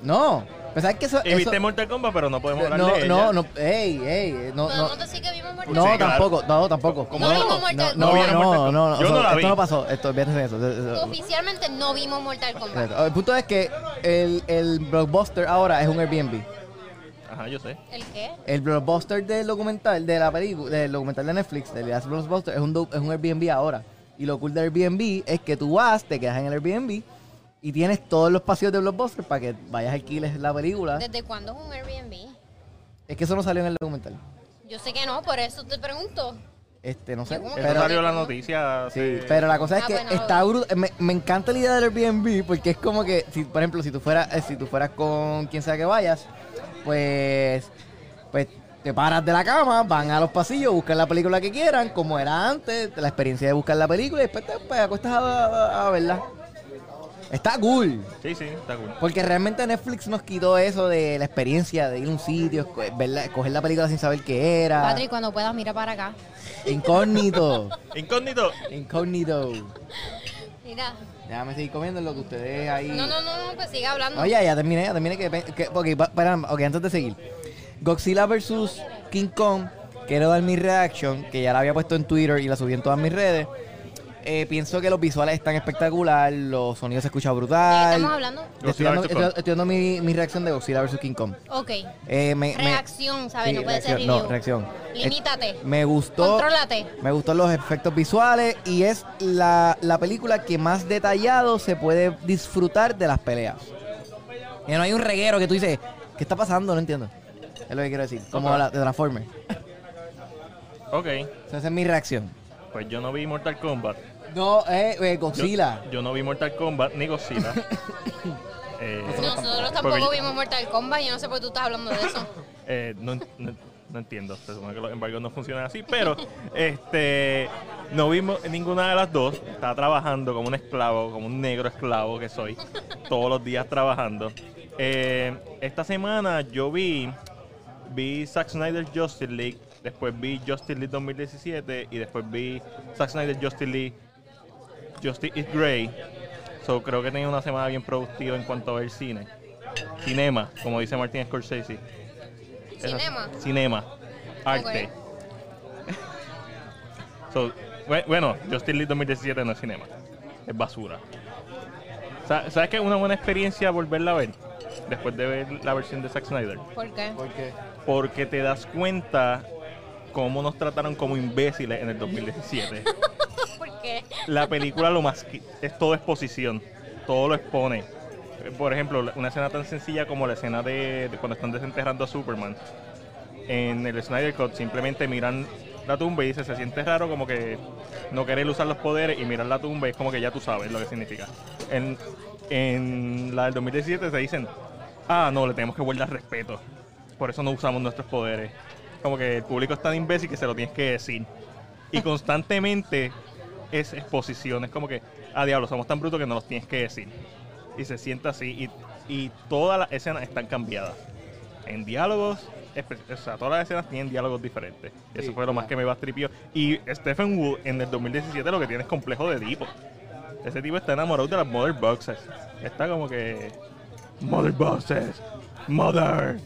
No, pues sabes que eso, Y viste eso- Mortal Kombat, pero no podemos hablar no, de ella. no, no, ey, ey, no, no, Podemos decir que vimos Mortal no, Sí, claro. tampoco, no, tampoco. ¿Cómo No no? vimos Mortal No, ¿No no, Mortal no, no, Kombat? Yo no la esto no pasó, esto, en eso. eso- eso- Oficialmente no vimos Mortal Kombat. Exacto. El punto es que el, el blockbuster ahora es un Airbnb. Ajá, yo sé. ¿El qué? El blockbuster del documental, de la película, del documental de Netflix, del Last Blockbuster, es un, es un Airbnb ahora. Y lo cool del Airbnb es que tú vas, te quedas en el Airbnb y tienes todos los pasillos de blockbuster para que vayas a alquiles la película. ¿Desde cuándo es un Airbnb? Es que eso no salió en el documental. Yo sé que no, por eso te pregunto. Este, no sé. Pero, salió la noticia. sí, pero la cosa es Ah, que no está brutal. Me, me encanta la idea del Airbnb porque es como que, si, por ejemplo, si tú fueras, eh, si tú fueras con quien sea que vayas, pues, pues te paras de la cama, van a los pasillos, buscan la película que quieran, como era antes, la experiencia de buscar la película y después te pues, acuestas a, a- a verla. Está cool. Sí, sí, está cool. Porque realmente Netflix nos quitó eso de la experiencia de ir a un sitio, verla- coger la película sin saber qué era. Patrick, cuando puedas, mira para acá. Incógnito. Incógnito. Incógnito. Mira. Déjame seguir comiendo lo que ustedes ahí. No, no, no, no, pues sigue hablando. Oye, ya terminé, ya terminé. Que, que, pa- para, ok, antes de seguir. Godzilla vs. King Kong. Quiero dar mi reaction, que ya la había puesto en Twitter y la subí en todas mis redes. Eh, pienso que los visuales están espectacular, los sonidos se escuchan ¿De qué brutal. estamos hablando? Estoy dando, estoy- estoy dando mi, mi reacción de Godzilla vs. King Kong. Ok. Eh, me- Reacción, ¿sabes? sí, no puede ser review. No, reacción. Limítate. Eh, me gustó. Contrólate. Me gustan los efectos visuales y es la, la película que más detallado se puede disfrutar de las peleas. Y no hay un reguero que tú dices, ¿qué está pasando? No entiendo. Es lo que quiero decir. Como Ok. la de Transformers. Ok. Esa es mi reacción. Pues yo no vi Mortal Kombat. No, eh, eh, Yo, Godzilla. yo no vi Mortal Kombat ni Godzilla. Eh, Nosotros tampoco vimos Mortal Kombat. Yo no sé por qué tú estás hablando de eso. eh, no, no- no entiendo. Se supone que los embargos no funcionan así. Pero este no vimos ninguna de las dos. Estaba trabajando como un esclavo, como un negro esclavo que soy. Todos los días trabajando. Eh, esta semana yo vi vi Zack Snyder Justice League, después vi Justice League 2017 y después vi Zack Snyder Justice League Justice is Grey. So creo que tenía una semana bien productiva en cuanto a ver cine. Cinema, como dice Martin Scorsese. Esa- Cinema. Cinema. Arte. So, bue- bueno, Justice League 2017 no es cinema. Es basura. Sa- ¿Sabes qué es una buena experiencia volverla a ver? Después de ver la versión de Zack Snyder. ¿Por qué? Porque Porque te das cuenta cómo nos trataron como imbéciles en el 2017. La película lo más es todo exposición, todo lo expone. Por ejemplo, una escena tan sencilla como la escena de, de cuando están desenterrando a Superman. En el Snyder Cut simplemente miran la tumba y dice, se siente raro como que no querer usar los poderes y mirar la tumba y es como que ya tú sabes lo que significa. En, en la del 2017 se dicen, ah, no, le tenemos que guardar respeto. Por eso no usamos nuestros poderes. Como que el público es tan imbécil que se lo tienes que decir. Y constantemente es exposición. Es como que, ah, diablo, somos tan brutos que no los tienes que decir. Y se siente así. Y, y todas las escenas están cambiadas. En diálogos, o sea, todas las escenas tienen diálogos diferentes. Eso Sí, fue lo más que me bastripió. Y Stephen Wood en el 2017 lo que tiene es complejo de tipo. Ese tipo está enamorado de las Mother Boxes. Está como que. Mother Boxes. Mother.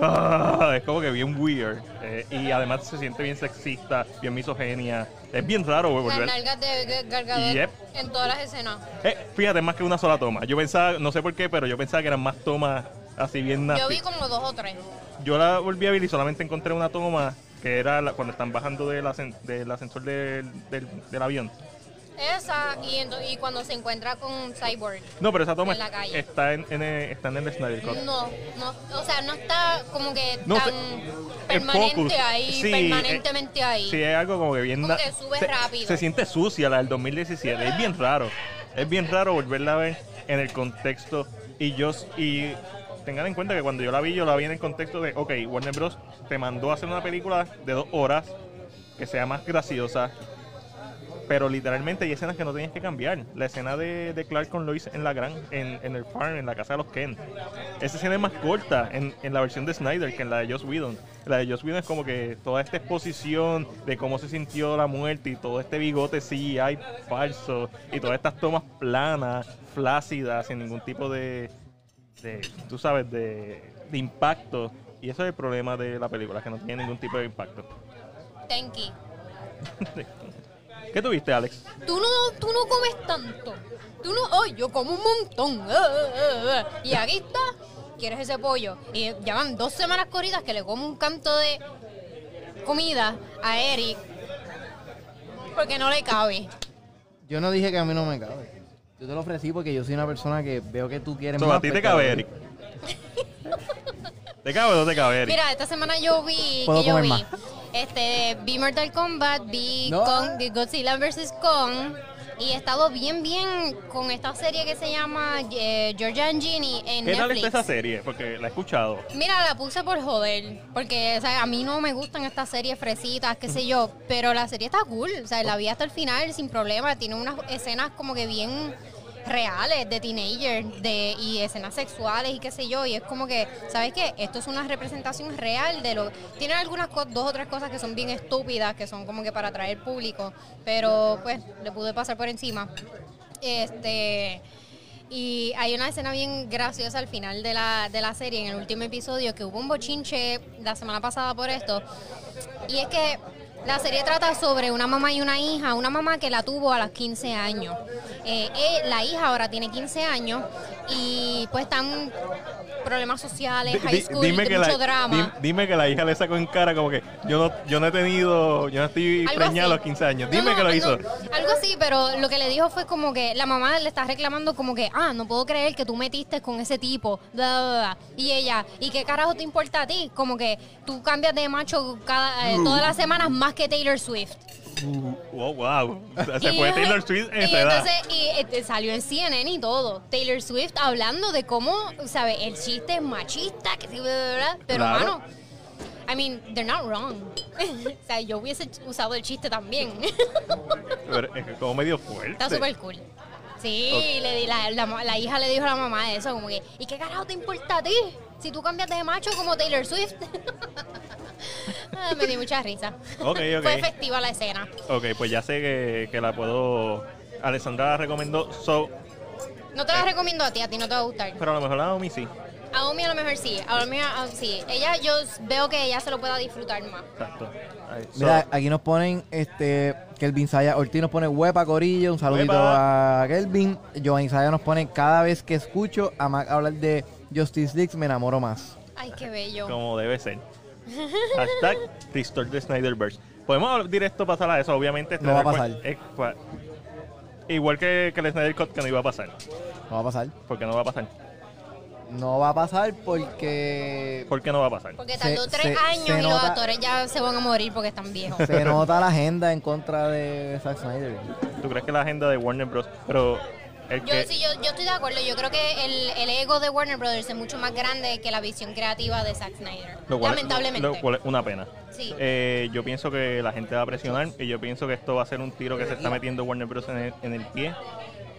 Ah, es como que bien weird. Eh, y además se siente bien sexista, bien misogenia. Es bien raro Las volver. nalgas de Gadot Yep. en todas las escenas. Eh, fíjate, más que una sola toma. Yo pensaba, no sé por qué, pero yo pensaba que eran más tomas así bien nasty. Yo vi como dos o tres. Yo la volví a ver y solamente encontré una toma que era la- cuando están bajando del ascensor del, del- del avión. Esa y, cuando se encuentra con Cyborg. No, pero esa toma En la calle. está en, en el, está en el Snyder Cut. No, no, o sea, no está como que No tan permanente focus. ahí, Sí, permanentemente ahí. Sí, es algo como que bien... Como na- que sube se, rápido. Se siente sucia la del 2017. Es bien raro. Es bien raro volverla a ver en el contexto. Y yo... Y tengan en cuenta que cuando yo la vi, yo la vi en el contexto de, ok, Warner Bros. te mandó a hacer una película de dos horas que sea más graciosa. Pero literalmente hay escenas que no tenías que cambiar. La escena de, de Clark con Lois en la gran, en, en el farm, en la casa de los Ken. Esa escena es más corta en, en la versión de Snyder que en la de Joss Whedon. La de Joss Whedon es como que toda esta exposición de cómo se sintió la muerte y todo este bigote CGI falso y todas estas tomas planas, flácidas, sin ningún tipo de, de tú sabes, de, de impacto. Y eso es el problema de la película, que no tiene ningún tipo de impacto. Tenki. ¿Qué tuviste, Alex? Tú no, tú no comes tanto. Tú no, ay, yo como un montón. Ah, ah, ah. Y aquí está, quieres ese pollo. Y ya van dos semanas corridas que le como un canto de comida a Eric porque no le cabe. yo no dije que a mí no me cabe. Yo te lo ofrecí porque yo soy una persona que veo que tú quieres So, más. a ti te cabe, Eric. ¿Te cabe o no te cabe, Eric? Mira, esta semana yo vi, Puedo que yo comer vi, más. Este, vi Mortal Kombat, vi No. Kong, vi Godzilla vs. Kong. Y he estado bien, bien con esta serie que se llama eh, Georgia and Ginny en ¿Qué tal Netflix. está esa serie? Porque la he escuchado. Mira, la puse por joder, porque o sea, a mí no me gustan estas series fresitas, qué sé yo, pero la serie está cool, o sea, la vi hasta el final sin problema, tiene unas escenas como que bien reales de teenager de, y escenas sexuales y qué sé yo, y es como que, ¿sabes qué? Esto es una representación real de lo... Tiene algunas dos o tres cosas que son bien estúpidas, que son como que para atraer público, pero pues le pude pasar por encima. Este... Y hay una escena bien graciosa al final de la, de la serie, en el último episodio, que hubo un bochinche la semana pasada por esto. Y es que la serie trata sobre una mamá y una hija, una mamá que la tuvo a los 15 años. Eh, eh, la hija ahora tiene 15 años y pues están problemas sociales, high school, dime, que mucho la, drama. di- dime que la hija le sacó en cara como que yo no, yo no he tenido, yo no estoy Algo preñada a los 15 años. No, Dime no, que lo no, hizo. algo así, pero lo que le dijo fue como que la mamá le está reclamando como que, ah, no puedo creer que tú metiste con ese tipo. bla, bla, bla. Y ella, ¿y qué carajo te importa a ti? Como que tú cambias de macho cada, eh, todas las semanas más que Taylor Swift. Wow, wow. Se fue Taylor Swift en y esa edad. entonces y, este, salió en CNN y todo. Taylor Swift hablando de cómo, ¿sabes? El chiste es machista, que sí, bla. Pero, Claro. hermano, I mean, they're not wrong. o sea, yo hubiese usado el chiste también. Pero es que como medio fuerte. Está súper cool. Sí, Ok. le di- la, la, la hija le dijo a la mamá eso, como que, ¿y qué carajo te importa a ti? Si tú cambias de macho como Taylor Swift. Ah, me dio mucha risa. Ok, ok. Fue efectiva la escena. Ok, pues ya sé que, que la puedo. Alessandra la recomendó, so, No te la recomiendo a ti, a ti no te va a gustar. pero a lo mejor la Omi sí. A Omi a lo mejor sí, a Omi a- sí. Ella, yo veo que ella se lo pueda disfrutar más. Exacto. So, Mira, aquí nos ponen, este, Kelvin Saya Ortiz nos pone huepa Corillo, un saludito a Kelvin. Giovanni Saya nos pone, cada vez que escucho a Mac hablar de Justice League me enamoro más. Ay, qué bello. como debe ser. Hashtag Restore the Snyderverse. Podemos directo pasar a eso, obviamente. No va a pasar. es cua- igual que, que el Snyder Cut que no iba a pasar. No va a pasar. Porque no va a pasar. No va a pasar porque ¿Por qué no va a pasar? Porque Se- tardó tres se- años se y los actores ya se van a morir porque están viejos. se nota la agenda en contra de Zack Snyder. ¿Tú crees que la agenda de Warner Bros. Pero el Yo, que. sí, yo, yo estoy de acuerdo. Yo creo que el, el ego de Warner Brothers es mucho más grande que la visión creativa de Zack Snyder. lo cual es- Lamentablemente. lo cual es una pena. Sí. Eh, yo pienso que la gente va a presionar y yo pienso que esto va a ser un tiro que se está metiendo Warner Bros. en el, en el pie.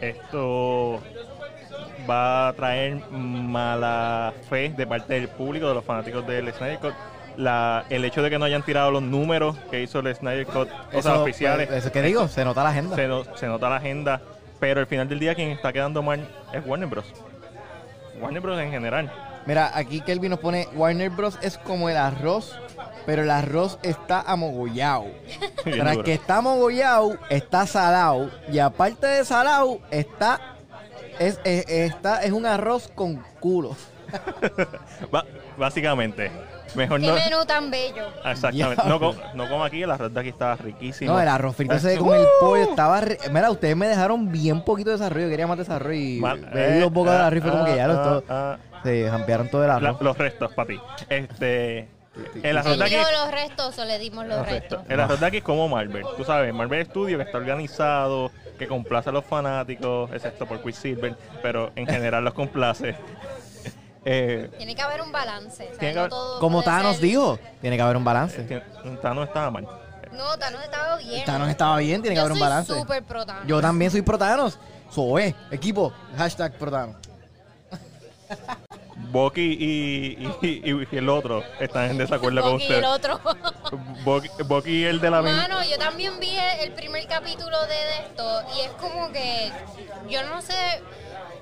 Esto va a traer mala fe de parte del público, de los fanáticos del Snyder Cut. La, el hecho de que no hayan tirado los números que hizo el Snyder Cut, o sea, Eso, oficiales, pues, Eso que digo, se nota la agenda. se, no- se nota la agenda, pero al final del día quien está quedando mal es Warner Bros. Warner Bros. en general. Mira, aquí Kelvin nos pone, Warner Bros. es como el arroz, pero el arroz está amogollado. Tras que está amogollado, está salado. Y aparte de salado, está es, es- está, es un arroz con culo. Básicamente, mejor Qué no. menú tan bello. Exactamente. No, co- no como aquí, el arroz de aquí estaba riquísimo. No, el arroz frito ese Eh, con el ¡uh! pollo estaba... re- Mira, ustedes me dejaron bien poquito de desarrollo. Quería más desarrollo y Mal- me di dos bocas de eh, arroz y fue como que ya lo ah, todo... ah, Se jampearon todo el la- arroz. los restos para ti. Este. El arroz Él de aquí. dijo los restos o le dimos los restos. El arroz de aquí es como Marvel. Tú sabes, Marvel Studio que está organizado, que complace a los fanáticos, excepto por Quicksilver, pero en general los complace. Eh, Tiene que haber un balance. o sea, Tiene que no haber- todo Como puede Thanos ser- dijo, tiene que haber un balance. que- Thanos estaba mal. No, Thanos estaba bien. Thanos estaba bien, tiene que Yo haber un soy balance. súper pro Thanos. Yo también soy pro Thanos. Soy, equipo, hashtag pro Thanos. Bucky y, y, y- y el otro están en desacuerdo con Bucky y usted. el otro. Bucky, Bucky y el de la Mano, yo también vi el primer capítulo de esto y es como que yo no sé,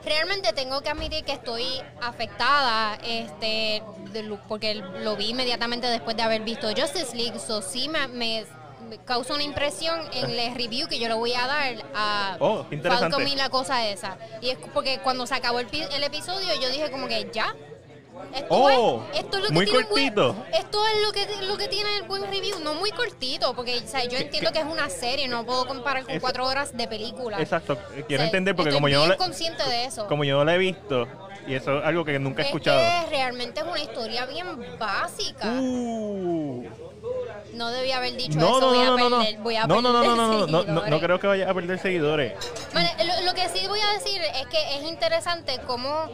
realmente tengo que admitir que estoy afectada, este, de porque lo vi inmediatamente después de haber visto Justice League, so sí me, me- causa una impresión en el review que yo le voy a dar a Oh. Falcon y la cosa esa. Y es porque cuando se acabó el, el episodio yo dije como que ya. Esto, Oh, es, esto es lo que muy tiene un buen- cortito. esto es lo que, lo que tiene el buen review, no muy cortito, porque o sea, yo entiendo que es una serie, no puedo comparar con Eso- cuatro horas de película. Exacto, quiero O sea, entender porque estoy como yo, no bien consciente de eso. como yo no la he visto, y eso es algo que nunca he es escuchado. que realmente es una historia bien básica. Uh. No debía haber dicho No, eso, no, voy, no, a no, perder, voy a no, no, no, perder no, no, no, creo que vaya a perder seguidores. Vale, lo, lo que sí voy a decir es que es interesante cómo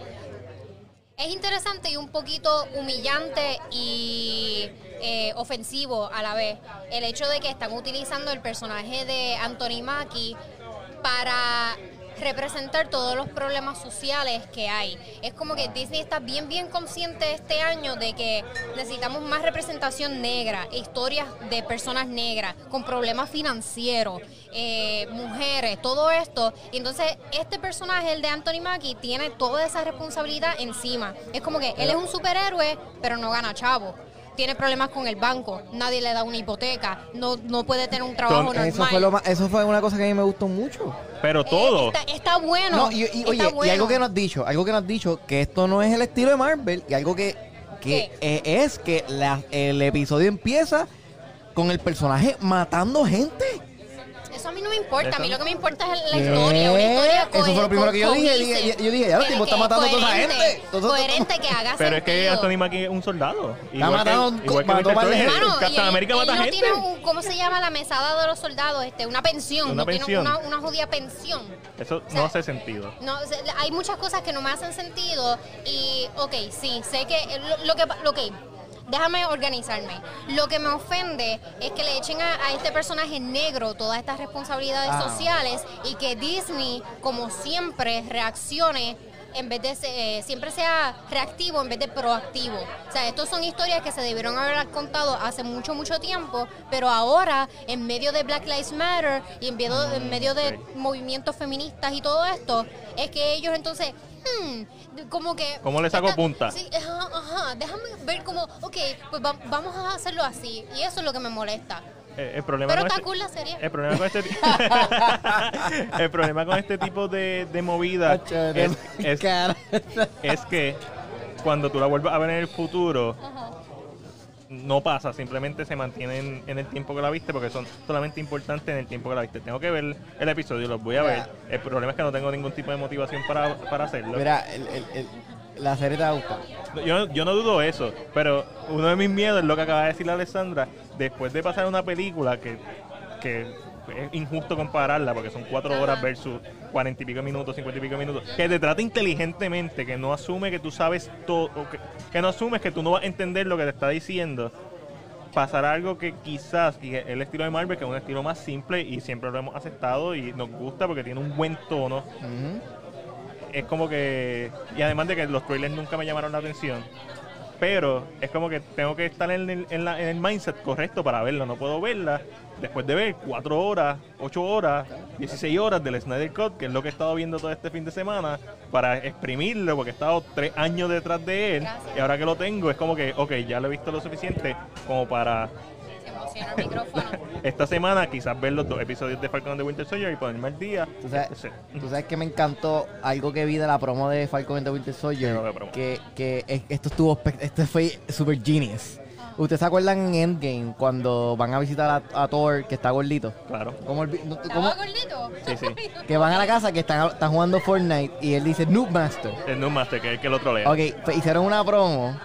es interesante y un poquito humillante y eh, ofensivo a la vez el hecho de que están utilizando el personaje de Anthony Mackie para representar todos los problemas sociales que hay. Es como que Disney está bien, bien consciente este año de que necesitamos más representación negra, historias de personas negras con problemas financieros, eh, mujeres, todo esto. Y entonces este personaje, el de Anthony Mackie, tiene toda esa responsabilidad encima. Es como que él es un superhéroe, pero no gana chavo. Tiene problemas con el banco, nadie le da una hipoteca, no, no puede tener un trabajo normal. Eso fue, lo más- eso fue una cosa que a mí me gustó mucho. Pero Eh, todo. está, está bueno. No, y, y- está oye, y algo que nos has dicho, algo que nos has dicho, que esto no es el estilo de Marvel, y algo que, que eh, es que la- el episodio empieza con el personaje matando gente. Eso a mí no me importa. A mí lo que me importa es la ¿Qué? historia. Una historia Eso fue lo primero que yo dije. yo dije, ya, el Que- tipo está matando a toda esa gente. Coherente que haga Pero es que. Anthony Mackie es un soldado. Está matando- igual que gente. Captain él mata no gente. tiene un, ¿cómo se llama la mesada de los soldados? Este, una pensión. Una no pensión. tiene una, una jodida pensión. Eso sea, no hace sentido. No, hay muchas cosas que no me hacen sentido y, ok, sí, sé que lo, lo que, pa- lo que, déjame organizarme. Lo que me ofende es que le echen a, a este personaje negro todas estas responsabilidades Ah. sociales y que Disney, como siempre, reaccione en vez de eh, siempre sea reactivo en vez de proactivo. O sea, estas son historias que se debieron haber contado hace mucho, mucho tiempo, pero ahora, en medio de Black Lives Matter y en medio, en medio de movimientos feministas y todo esto, es que ellos entonces, hmm, como que... ¿Cómo le saco esta- punta? Sí, ajá, ajá, déjame ver como, ok, pues va- vamos a hacerlo así. Y eso es lo que me molesta. Eh, el problema Pero con está este- cool la serie. El problema con este, el problema con este tipo de, de movida es, es- es que cuando tú la vuelvas a ver en el futuro, Ajá. No pasa, simplemente se mantienen en el tiempo que la viste porque son solamente importantes en el tiempo que la viste. Tengo que ver el episodio, los voy a ver. El problema es que no tengo ningún tipo de motivación para, para hacerlo. Mira, el- el- el- la serie te va a gustar. Yo, yo no dudo eso, pero uno de mis miedos es lo que acaba de decir Alessandra. Después de pasar una película que, que es injusto compararla, porque son cuatro horas versus cuarenta y pico minutos, cincuenta y pico minutos, que te trata inteligentemente, que no asume que tú sabes todo, que, que no asumes que tú no vas a entender lo que te está diciendo. Pasar algo que quizás, y el estilo de Marvel, que es un estilo más simple y siempre lo hemos aceptado y nos gusta porque tiene un buen tono, es como que. Y además de que los trailers nunca me llamaron la atención. Pero es como que tengo que estar en el, en la- en el mindset correcto para verlo. No puedo verla después de ver 4 horas, 8 horas, 16 horas del Snyder Cut, que es lo que he estado viendo todo este fin de semana, para exprimirlo, porque he estado 3 años detrás de él. Gracias. Y ahora que lo tengo, es como que, ok, ya lo he visto lo suficiente como para Se emociona el micrófono. esta semana quizás ver los dos episodios de Falcon and the Winter Soldier y ponerme al día. Tú sabes, tú sabes que me encantó algo que vi de la promo de Falcon and the Winter Soldier. Sí. Que, que es- esto estuvo, espe- este fue super genius. ¿Ustedes se acuerdan en Endgame cuando van a visitar a, a Thor que está gordito? Claro. ¿Cómo, no- cómo- ¿Estaba gordito? Sí, sí. que van a la casa que están, están jugando Fortnite y él dice Noob Master. El Noob Master, que es el que lo trolea. Ok, pues hicieron una promo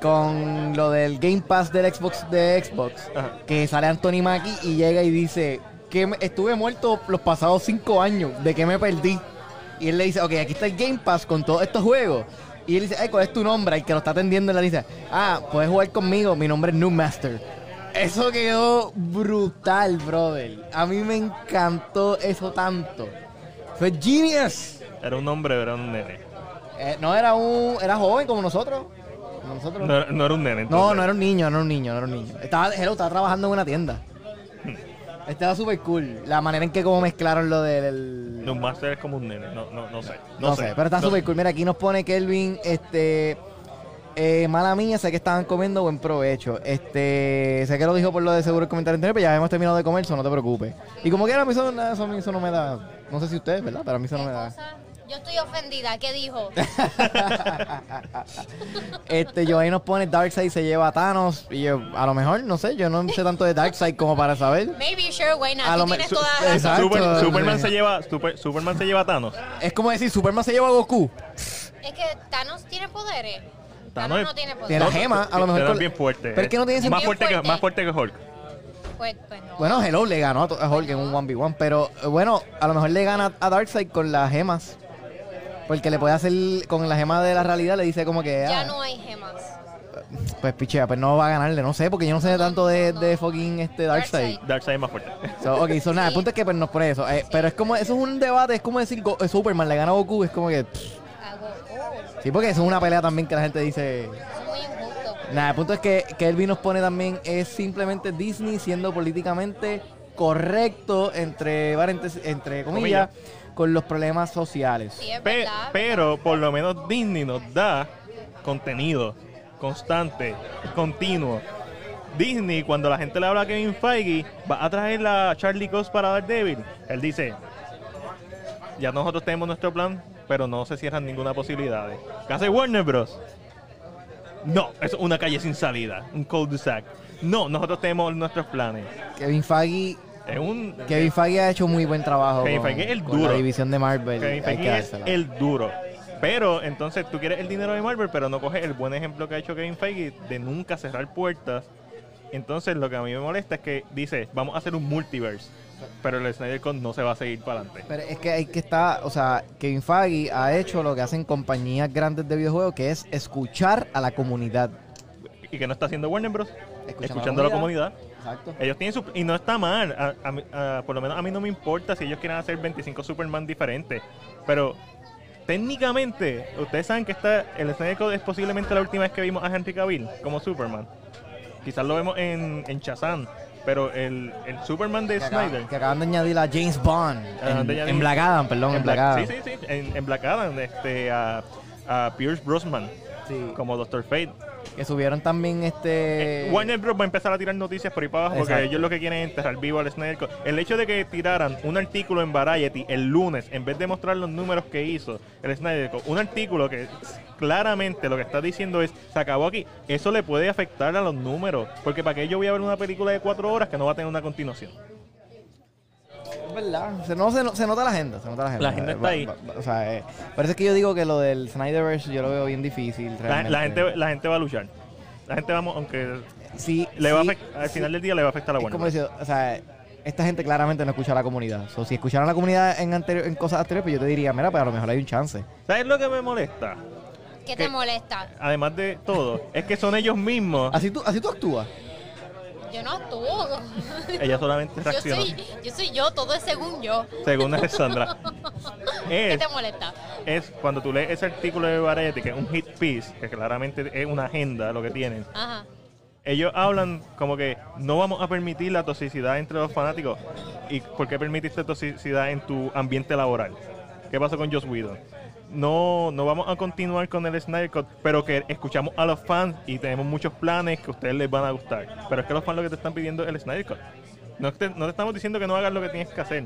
con lo del Game Pass del Xbox de Xbox. Ajá. Que sale Anthony Mackie y llega y dice que me- estuve muerto los pasados cinco años, ¿de qué me perdí? Y él le dice, ok, aquí está el Game Pass con todos estos juegos. Y él dice, ay, ¿cuál es tu nombre? Y el que lo está atendiendo le dice, ah, puedes jugar conmigo, mi nombre es Noob Master. Eso quedó brutal, brother. A mí me encantó eso tanto. Fue genius. Era un hombre, era un nene. Eh, no era un, era joven como nosotros. Como nosotros. No, no era un nene. No, entonces. no era un niño, no era un niño, no era un niño. Estaba, hello, estaba trabajando en una tienda. Estaba súper cool. La manera en que como mezclaron lo del... Un master es como un nene. No, no, no sé. No, sé, pero está No- súper cool. Mira, aquí nos pone Kelvin, este... eh, mala mía, sé que estaban comiendo buen provecho. Este, sé que lo dijo por lo de seguro el comentario anterior, pero ya hemos terminado de comer, eso no te preocupes. Y como quiera, a mí eso, eso, a mí eso no me da. No sé si ustedes, ¿verdad? Pero a mí eso no ¿Qué me da. Yo estoy ofendida. ¿Qué dijo? este, yo ahí nos pone Darkseid se lleva a Thanos. Y yo, a lo mejor, no sé, yo no sé tanto de Darkseid como para saber. Maybe, sure, why not? A lo tienes su- toda la razón. exacto. Super- Superman, sí. se lleva, Super- Superman se lleva a Thanos. Es como decir, Superman se lleva a Goku. Es que Thanos tiene poderes. Thanos Thanos es- no tiene Tiene poderes. la gema, a lo mejor. Thanos es bien fuerte. Pero es que no tiene más sentido. fuerte, que, más fuerte que Hulk. Pues, pues no. Bueno, Hello le ganó a Hulk en un 1v1, pero eh, bueno, a lo mejor le gana a Darkseid con las gemas. Porque le puede hacer con la gema de la realidad, le dice como que. ya ah, no hay gemas. Pues pichea, pues no va a ganarle, no sé, porque yo no sé tanto de, de fucking este Darkseid. Darkseid. Es más fuerte. So, ok, so nada, el punto es que pues nos pone eso. Eh, Pero es como, eso es un debate, es como decir Go- Superman le gana a Goku, es como que. pff, sí, porque eso es una pelea también que la gente dice. eso es muy injusto. Nada, el punto es que, que Elvin nos pone también es simplemente Disney siendo políticamente correcto entre, entre comillas, con los problemas sociales. Sí, es Pe- verdad. pero por lo menos Disney nos da contenido constante, continuo. Disney, cuando la gente le habla a Kevin Feige, va a traer a Charlie Cox para Daredevil. Él dice, ya nosotros tenemos nuestro plan, pero no se cierran ninguna posibilidad. ¿Qué hace Warner Bros? No, es una calle sin salida, un cul-de-sac. No, nosotros tenemos nuestros planes. Kevin Feige, Es un... Kevin Feige ha hecho muy buen trabajo Kevin con, Feige es el con la duro. división de Marvel. Kevin hay que Feige es dársela. el duro. Pero entonces tú quieres el dinero de Marvel, pero no coges el buen ejemplo que ha hecho Kevin Feige de nunca cerrar puertas. Entonces lo que a mí me molesta es que dice, vamos a hacer un multiverse, pero el Snyder Cut no se va a seguir para adelante. Pero es que hay que estar, o sea, Kevin Feige ha hecho lo que hacen compañías grandes de videojuegos, que es escuchar a la comunidad. ¿Y que no está haciendo Warner Bros? Escuchando Escuchando a la comunidad. Exacto. Ellos tienen su... Y no está mal. A- a mí- a- por lo menos a mí no me importa si ellos quieren hacer 25 Superman diferentes. Pero técnicamente, ustedes saben que está, el Code es posiblemente la última vez que vimos a Henry Cavill como Superman. Quizás lo vemos en, en Shazam, pero el, el Superman de Que acaban, Snyder. que acaban de añadir a James Bond. En, añadir- en Black Adam, perdón, en, en Black Black, Adam. sí, sí, sí, en, en Black Adam, este, a, a Pierce Brosnan Sí. como Doctor Fate. Que subieron también este. Warner Bros. va a empezar a tirar noticias por ahí para abajo porque ellos lo que quieren es enterrar vivo al Snyder Cut. El hecho de que tiraran un artículo en Variety el lunes, en vez de mostrar los números que hizo el Snyder Cut, un artículo que claramente lo que está diciendo es, se acabó aquí, eso le puede afectar a los números. Porque para qué yo voy a ver una película de cuatro horas que no va a tener una continuación. Es verdad. Se, no, se, no- se nota la agenda. Se nota la agenda. La agenda Eh, está ahí. o sea, eh, es que yo digo que lo del Snyderverse yo lo veo bien difícil. La, la gente, la gente va a luchar. La gente vamos, aunque Sí, le va a sí, afect- al final del día le va a afectar a Es Warner. como decir, o sea, esta gente claramente no escucha a la comunidad. So, si escucharan a la comunidad en, anterior, en cosas anteriores, pues yo te diría, mira, pues a lo mejor hay un chance. ¿Sabes lo que me molesta? ¿Qué ¿Qué? te molesta? Además de todo, es que son ellos mismos. Así tú, así tú actúas. Yo no actúo. Ella solamente Yo soy, yo soy yo, todo es según yo. Según Alessandra. ¿Qué Es, te molesta? es cuando tú lees ese artículo de Variety, que es un hit piece, que claramente es una agenda lo que tienen. Ajá. Ellos hablan como que no vamos a permitir la toxicidad entre los fanáticos. ¿Y por qué permitiste toxicidad en tu ambiente laboral? ¿Qué pasó con Joss Whedon? No, no vamos a continuar con el Snyder Cut, pero que escuchamos a los fans y tenemos muchos planes que a ustedes les van a gustar. Pero es que los fans lo que te están pidiendo es el Snyder Cut. No te, no te estamos diciendo que no hagas lo que tienes que hacer.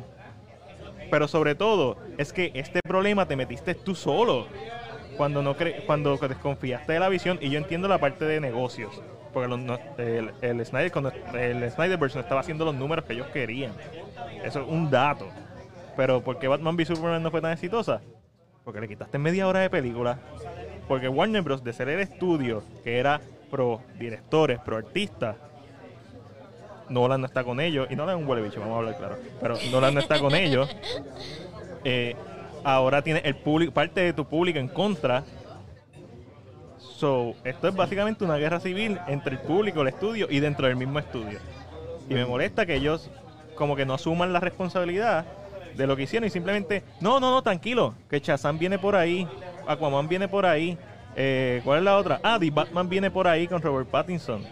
Pero sobre todo, es que este problema te metiste tú solo. Cuando no cre cuando desconfiaste de la visión, y yo entiendo la parte de negocios. Porque no- el, el, Snyder, el Snyderverse no estaba haciendo los números que ellos querían. Eso es un dato. Pero ¿por qué Batman v Superman no fue tan exitosa? Porque le quitaste media hora de película. Porque Warner Bros. de ser el estudio que era pro directores, pro artistas, Nolan no está con ellos. Y Nolan es un huele bicho, vamos a hablar claro. Pero Nolan no está con ellos. Eh, ahora tiene el público, parte de tu público en contra. So, esto es básicamente una guerra civil entre el público, el estudio y dentro del mismo estudio. Y me molesta que ellos como que no asuman la responsabilidad de lo que hicieron y simplemente, no, no, no, tranquilo, que Shazam viene por ahí, Aquaman viene por ahí, eh, ¿cuál es la otra? Ah, The Batman viene por ahí con Robert Pattinson.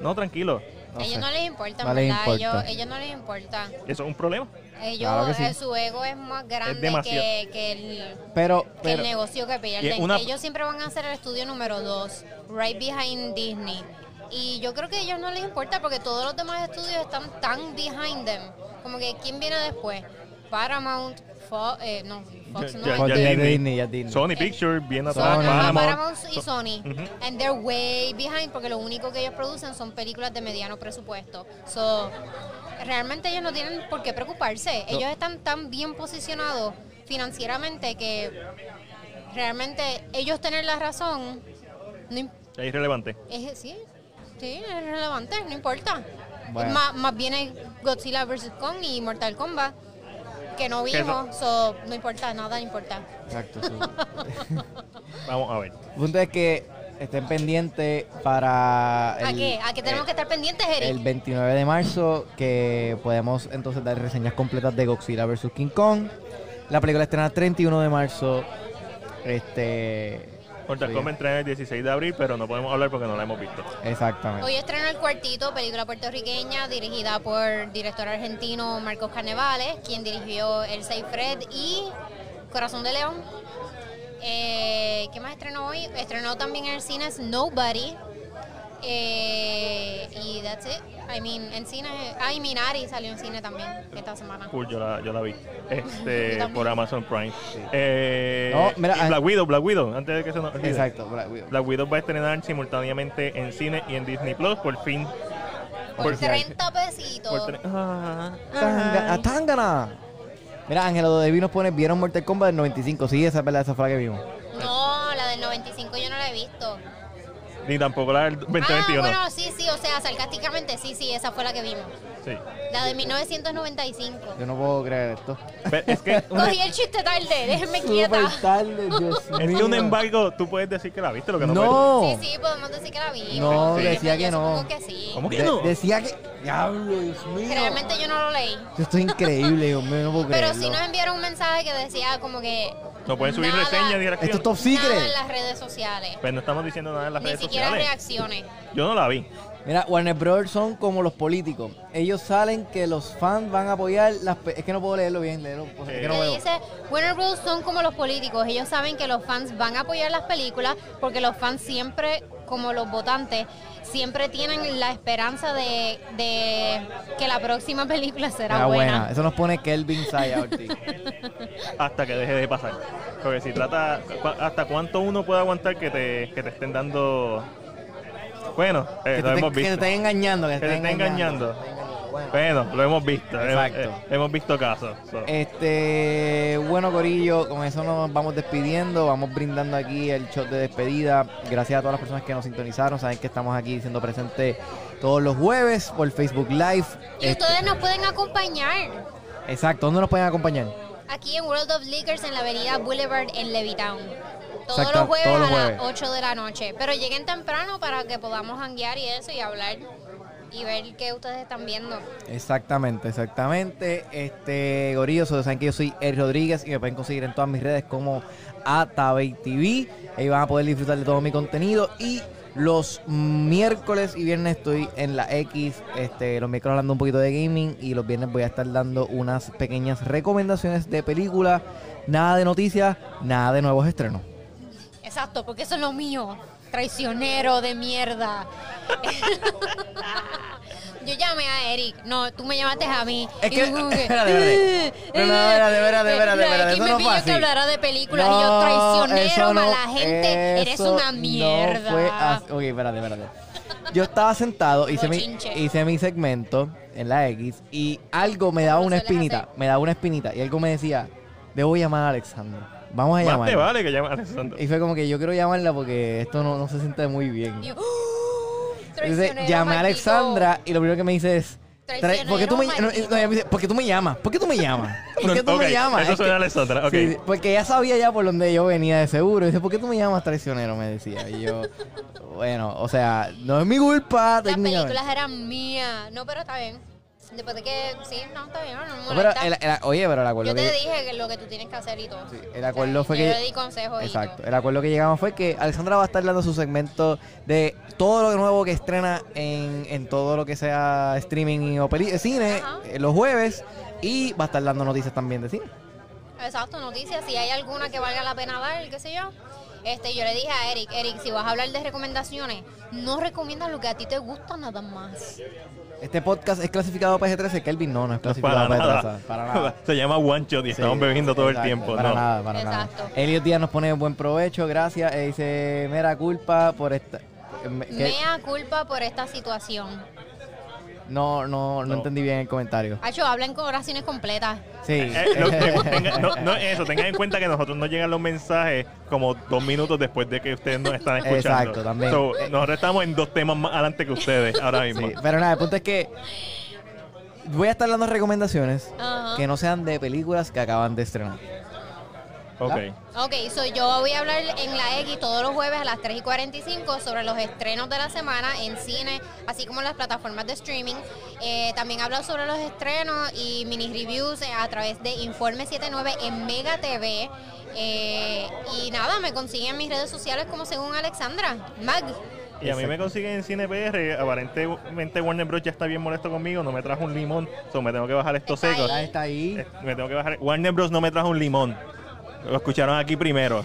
No, tranquilo, No ellos sé. no les importa, No les. Ellos, ellos no les importa. eso es un problema. Ellos, Claro que sí. eh, su ego es más grande que, que el, Pero, que el negocio que pierden. una- Ellos siempre van a ser el estudio número dos, right behind Disney. Y yo creo que a ellos no les importa porque todos los demás estudios están tan behind them. Como que, ¿quién viene después? Paramount, Fox, eh, no, Fox Ya- no. ya- ya de Disney. Disney, ya Disney. Sony Pictures viene Son- atrás, Sony. Paramount. Paramount y So- Sony. Ujú. And they're way behind porque lo único que ellos producen son películas de mediano presupuesto. So, realmente ellos no tienen por qué preocuparse. Ellos están tan bien posicionados financieramente que realmente ellos tener la razón no Es irrelevante. es, sí, sí, es relevante, no importa. Bueno. Más, más viene Godzilla vs. Kong y Mortal Kombat que no Que vimos, so, no importa, nada importa. Exacto. sí. Vamos a ver. El punto es que estén pendientes para ¿A el, qué? ¿A qué tenemos eh, que estar pendientes, Eric? el 29 de marzo, que podemos entonces dar reseñas completas de Godzilla vs. King Kong. La película estrena el 31 de marzo. Este. Mortal sí, Kombat entrena el 16 de abril, pero no podemos hablar porque no la hemos visto. Exactamente. Hoy estrena El Cuartito, película puertorriqueña dirigida por director argentino Marcos Carnevales, quien dirigió El Fred y Corazón de León. Eh, ¿Qué más estrenó hoy? Estrenó también en el cine Nobody. Eh, y that's it. I mean, en cine. Ah, y Minari salió en cine también esta semana. Cool, yo la, yo la vi. Este, por Amazon Prime. Eh, No, mira, y ah- Black Widow, Black Widow, antes de que se nos olvide. Exacto. Black Widow. Black Widow va a estrenar simultáneamente en cine y en Disney Plus, por fin. Por Por- 30 pesitos. por tre- Ah, Tanga- ay. ¡Tangana! Mira, Ángelo de nos pone, ¿vieron Mortal Kombat del 95? Sí, esa es verdad, esa fue la que vimos. No, la del 95 yo no la he visto. Ni tampoco la del 2021. Ah, bueno, sí, sí, o sea, sarcásticamente, sí, sí, esa fue la que vimos. Sí. La de 1995. Yo no puedo creer esto. Pero es que una- Cogí el chiste tarde, déjenme quieta. Tarde, Dios es que mío. un embargo, tú puedes decir que la viste, lo que no, No. Sí, sí, podemos decir que la vimos. No, Sí, decía yo que no. supongo que sí. ¿Cómo que De- no? decía que. Diablo, Dios mío. Realmente yo no lo leí. Esto es increíble, Dios mío, no puedo Pero creerlo. sí nos enviaron un mensaje que decía como que No pueden subir Nada. reseñas ni Esto es reacciones. top Nada en secret. las redes sociales. Pues no estamos diciendo nada en las Ni redes siquiera sociales. reacciones. Yo no la vi. Mira, Warner Bros. son como los políticos. Ellos salen que los fans van a apoyar las... pe- Es que no puedo leerlo bien, leerlo. pues, es que no veo. dice, Warner Bros. son como los políticos. Ellos saben que los fans van a apoyar las películas porque los fans siempre, como los votantes, siempre tienen la esperanza de, de que la próxima película será Era buena. buena. Eso nos pone Kelvin Saya. Hasta que deje de pasar. Porque si trata. ¿Hasta cuánto uno puede aguantar que te, que te estén dando. Bueno, eh, que, lo te, hemos que te visto. estén engañando. Que, Que te te estén estén engañando. Que te estén engañando. Bueno. Bueno, lo hemos visto. hemos- Exacto. eh, Hemos, visto casos. so. Este, bueno, Corillo, con eso nos vamos despidiendo. Vamos brindando aquí el shot de despedida. Gracias a todas las personas que nos sintonizaron. Saben que estamos aquí siendo presentes todos los jueves por Facebook Live. Y Este, ustedes nos pueden acompañar exacto, ¿dónde nos pueden acompañar? aquí en World of Liquors en la avenida Boulevard en Levittown. Todos Exacto, los jueves todos los a las 8 de la noche. Pero lleguen temprano para que podamos hanguear y eso y hablar y ver qué ustedes están viendo. Exactamente, exactamente. Este, Gorillo, ustedes saben que yo soy Eric Rodríguez y me pueden conseguir en todas mis redes como Atabey TV. Ahí van a poder disfrutar de todo mi contenido. Y los miércoles y viernes estoy en la X. Este, los miércoles hablando un poquito de gaming. Y los viernes voy a estar dando unas pequeñas recomendaciones de películas. Nada de noticias, nada de nuevos estrenos. Exacto, porque eso es lo mío. Traicionero de mierda. Yo llamé a Eric. No, tú me llamaste a mí. Es que- espérate, espérate. "Eh, No, no, espérate, espérate, espérate, espérate, eso me no pidió que hablara de películas. y yo, traicionero, no- mala gente. Eres una mierda. No fue así. Ok, espérate, espérate. Yo estaba sentado, hice mi, hice mi segmento en la X y algo me daba ¿Cómo una espinita. Me daba una espinita y algo me decía, debo llamar a Alexandra. Vamos a Más te llamarla. vale que llame a Alessandro. Y fue como que yo quiero llamarla porque esto no, no se siente muy bien. Y yo, "Uh, Entonces traicionero, llamé a maldito". Alexandra y lo primero que me dice es, "Tra- ¿por qué tú me, Traicionero, no, no, ella me dice, ¿por qué tú me llamas? ¿Por qué tú me llamas? ¿Por qué tú Ok, me llamas? Eso Es suena a que- Alessandra. Ok. Sí, porque ella sabía ya por donde yo venía de seguro. Y dice, ¿por qué tú me llamas traicionero? Me decía. Y yo, bueno, o sea, no es mi culpa. Las técnicamente. películas eran mías. No, pero está bien. Después de que, sí, no, está bien, no me No, pero molesta. el- el- oye, pero el acuerdo yo te que... dije que lo que tú tienes que hacer y todo. Sí, el acuerdo fue yo que... le di consejos y Exacto. todo. El acuerdo que llegamos fue que Alexandra va a estar dando su segmento de todo lo nuevo que estrena en, en todo lo que sea streaming o peli- cine Ajá. eh, los jueves. Y va a estar dando noticias también de cine. Exacto, noticias. Si hay alguna que valga la pena dar, qué sé yo. Este, yo le dije a Eric, Eric, si vas a hablar de recomendaciones, no recomiendas lo que a ti te gusta nada más. Este podcast es clasificado PG-13. Kelvin no, no es No es clasificado para PG-13. nada. Para nada. Se llama One Shot y estamos Sí, bebiendo todo exacto, el tiempo. Para no. nada, para Exacto. nada. Elliot Díaz nos pone buen provecho, gracias. E dice, mera culpa por esta... que- Mea culpa por esta situación. No, no, no No. entendí bien el comentario. Hacho, hablan con oraciones completas. Sí. Eh, lo- tenga- tenga- no, no es eso, tengan en cuenta que nosotros nos llegan los mensajes como dos minutos después de que ustedes nos están escuchando. Exacto, también. So, nosotros estamos en dos temas más adelante que ustedes ahora mismo. Sí, pero nada, el punto es que voy a estar dando recomendaciones que no sean de películas que acaban de estrenar. Ok. Ok, so yo voy a hablar en la X todos los jueves a las 3 y 45 sobre los estrenos de la semana en cine, así como en las plataformas de streaming. Eh, también hablo sobre los estrenos y mini reviews eh, a través de Informe 79 en Mega TV. Eh, y nada, me consiguen en mis redes sociales como según Alexandra. Mag. Y a mí me consiguen en Cine PR. Aparentemente Warner Bros. ya está bien molesto conmigo. No me trajo un limón. So me tengo que bajar estos Está secos. Ya está ahí. Eh, Me tengo que bajar. Warner Bros. no me trajo un limón. Lo escucharon aquí primero.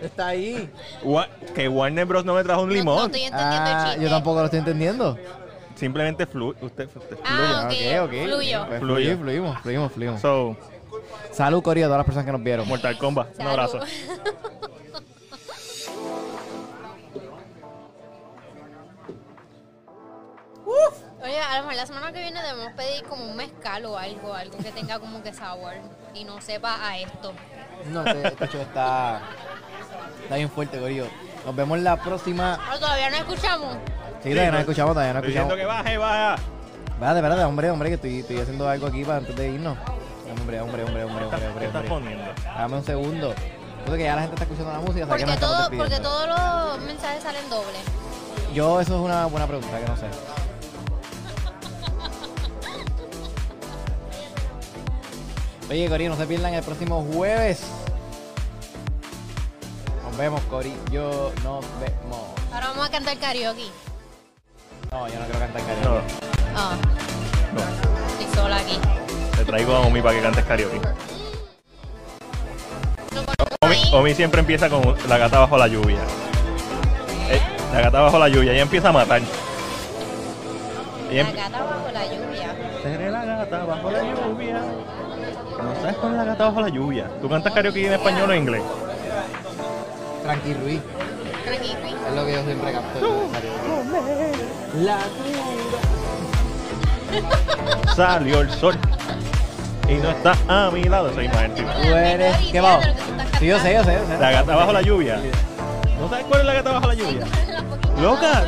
Está ahí. Wa- que Warner Bros. no me trajo un No, no limón. estoy entendiendo el Ah, chiste. yo tampoco lo estoy entendiendo. Simplemente fluye. Usted, usted Ah, fluye. ok, fluyo. Pues Fluye. fluye, fluimos, fluimos, fluimos. So, Salud, Corio, a todas las personas que nos vieron. Mortal Kombat. Un Salud. abrazo. Oye, a lo mejor la semana que viene debemos pedir como un mezcal o algo, algo que tenga como que sabor y no sepa a esto. No, este, este show está, está bien fuerte, Corio. Nos vemos la próxima. Pero todavía no escuchamos. Sí, todavía no escuchamos, todavía no escuchamos. que baje, baja. Espérate, espérate, hombre, hombre, que estoy, estoy haciendo algo aquí para antes de irnos. Hombre, hombre, hombre, hombre, hombre, ¿Qué hombre. estás hombre. poniendo? Dame un segundo. Porque ya la gente está escuchando la música, Porque, todo, porque todos los mensajes salen doble. Yo, eso es una buena pregunta que no sé. Oye, Cori, no se pierdan el próximo jueves. Nos vemos, Cori. Yo nos vemos. Ahora vamos a cantar karaoke. No, yo no quiero cantar No, karaoke. Ah, no. estoy sola aquí. Te traigo a Omi para que cantes karaoke. Omi, siempre empieza con la gata bajo la lluvia. Eh, la gata bajo la lluvia. Ella empieza a matar. Ella La gata bajo la lluvia. Seré la gata bajo la lluvia. No sabes cuál es la gata bajo la lluvia. ¿Tú cantas karaoke en español o en inglés? Tranqui Ruiz. Tranqui, Es lo que yo siempre canto. La Salió el sol. Y no está a mi lado. Soy Martín. Tú eres. ¿Qué va? Sí, yo sé, yo sé, yo sé. La gata bajo la lluvia. ¿No sabes cuál es la gata bajo la lluvia? Loca,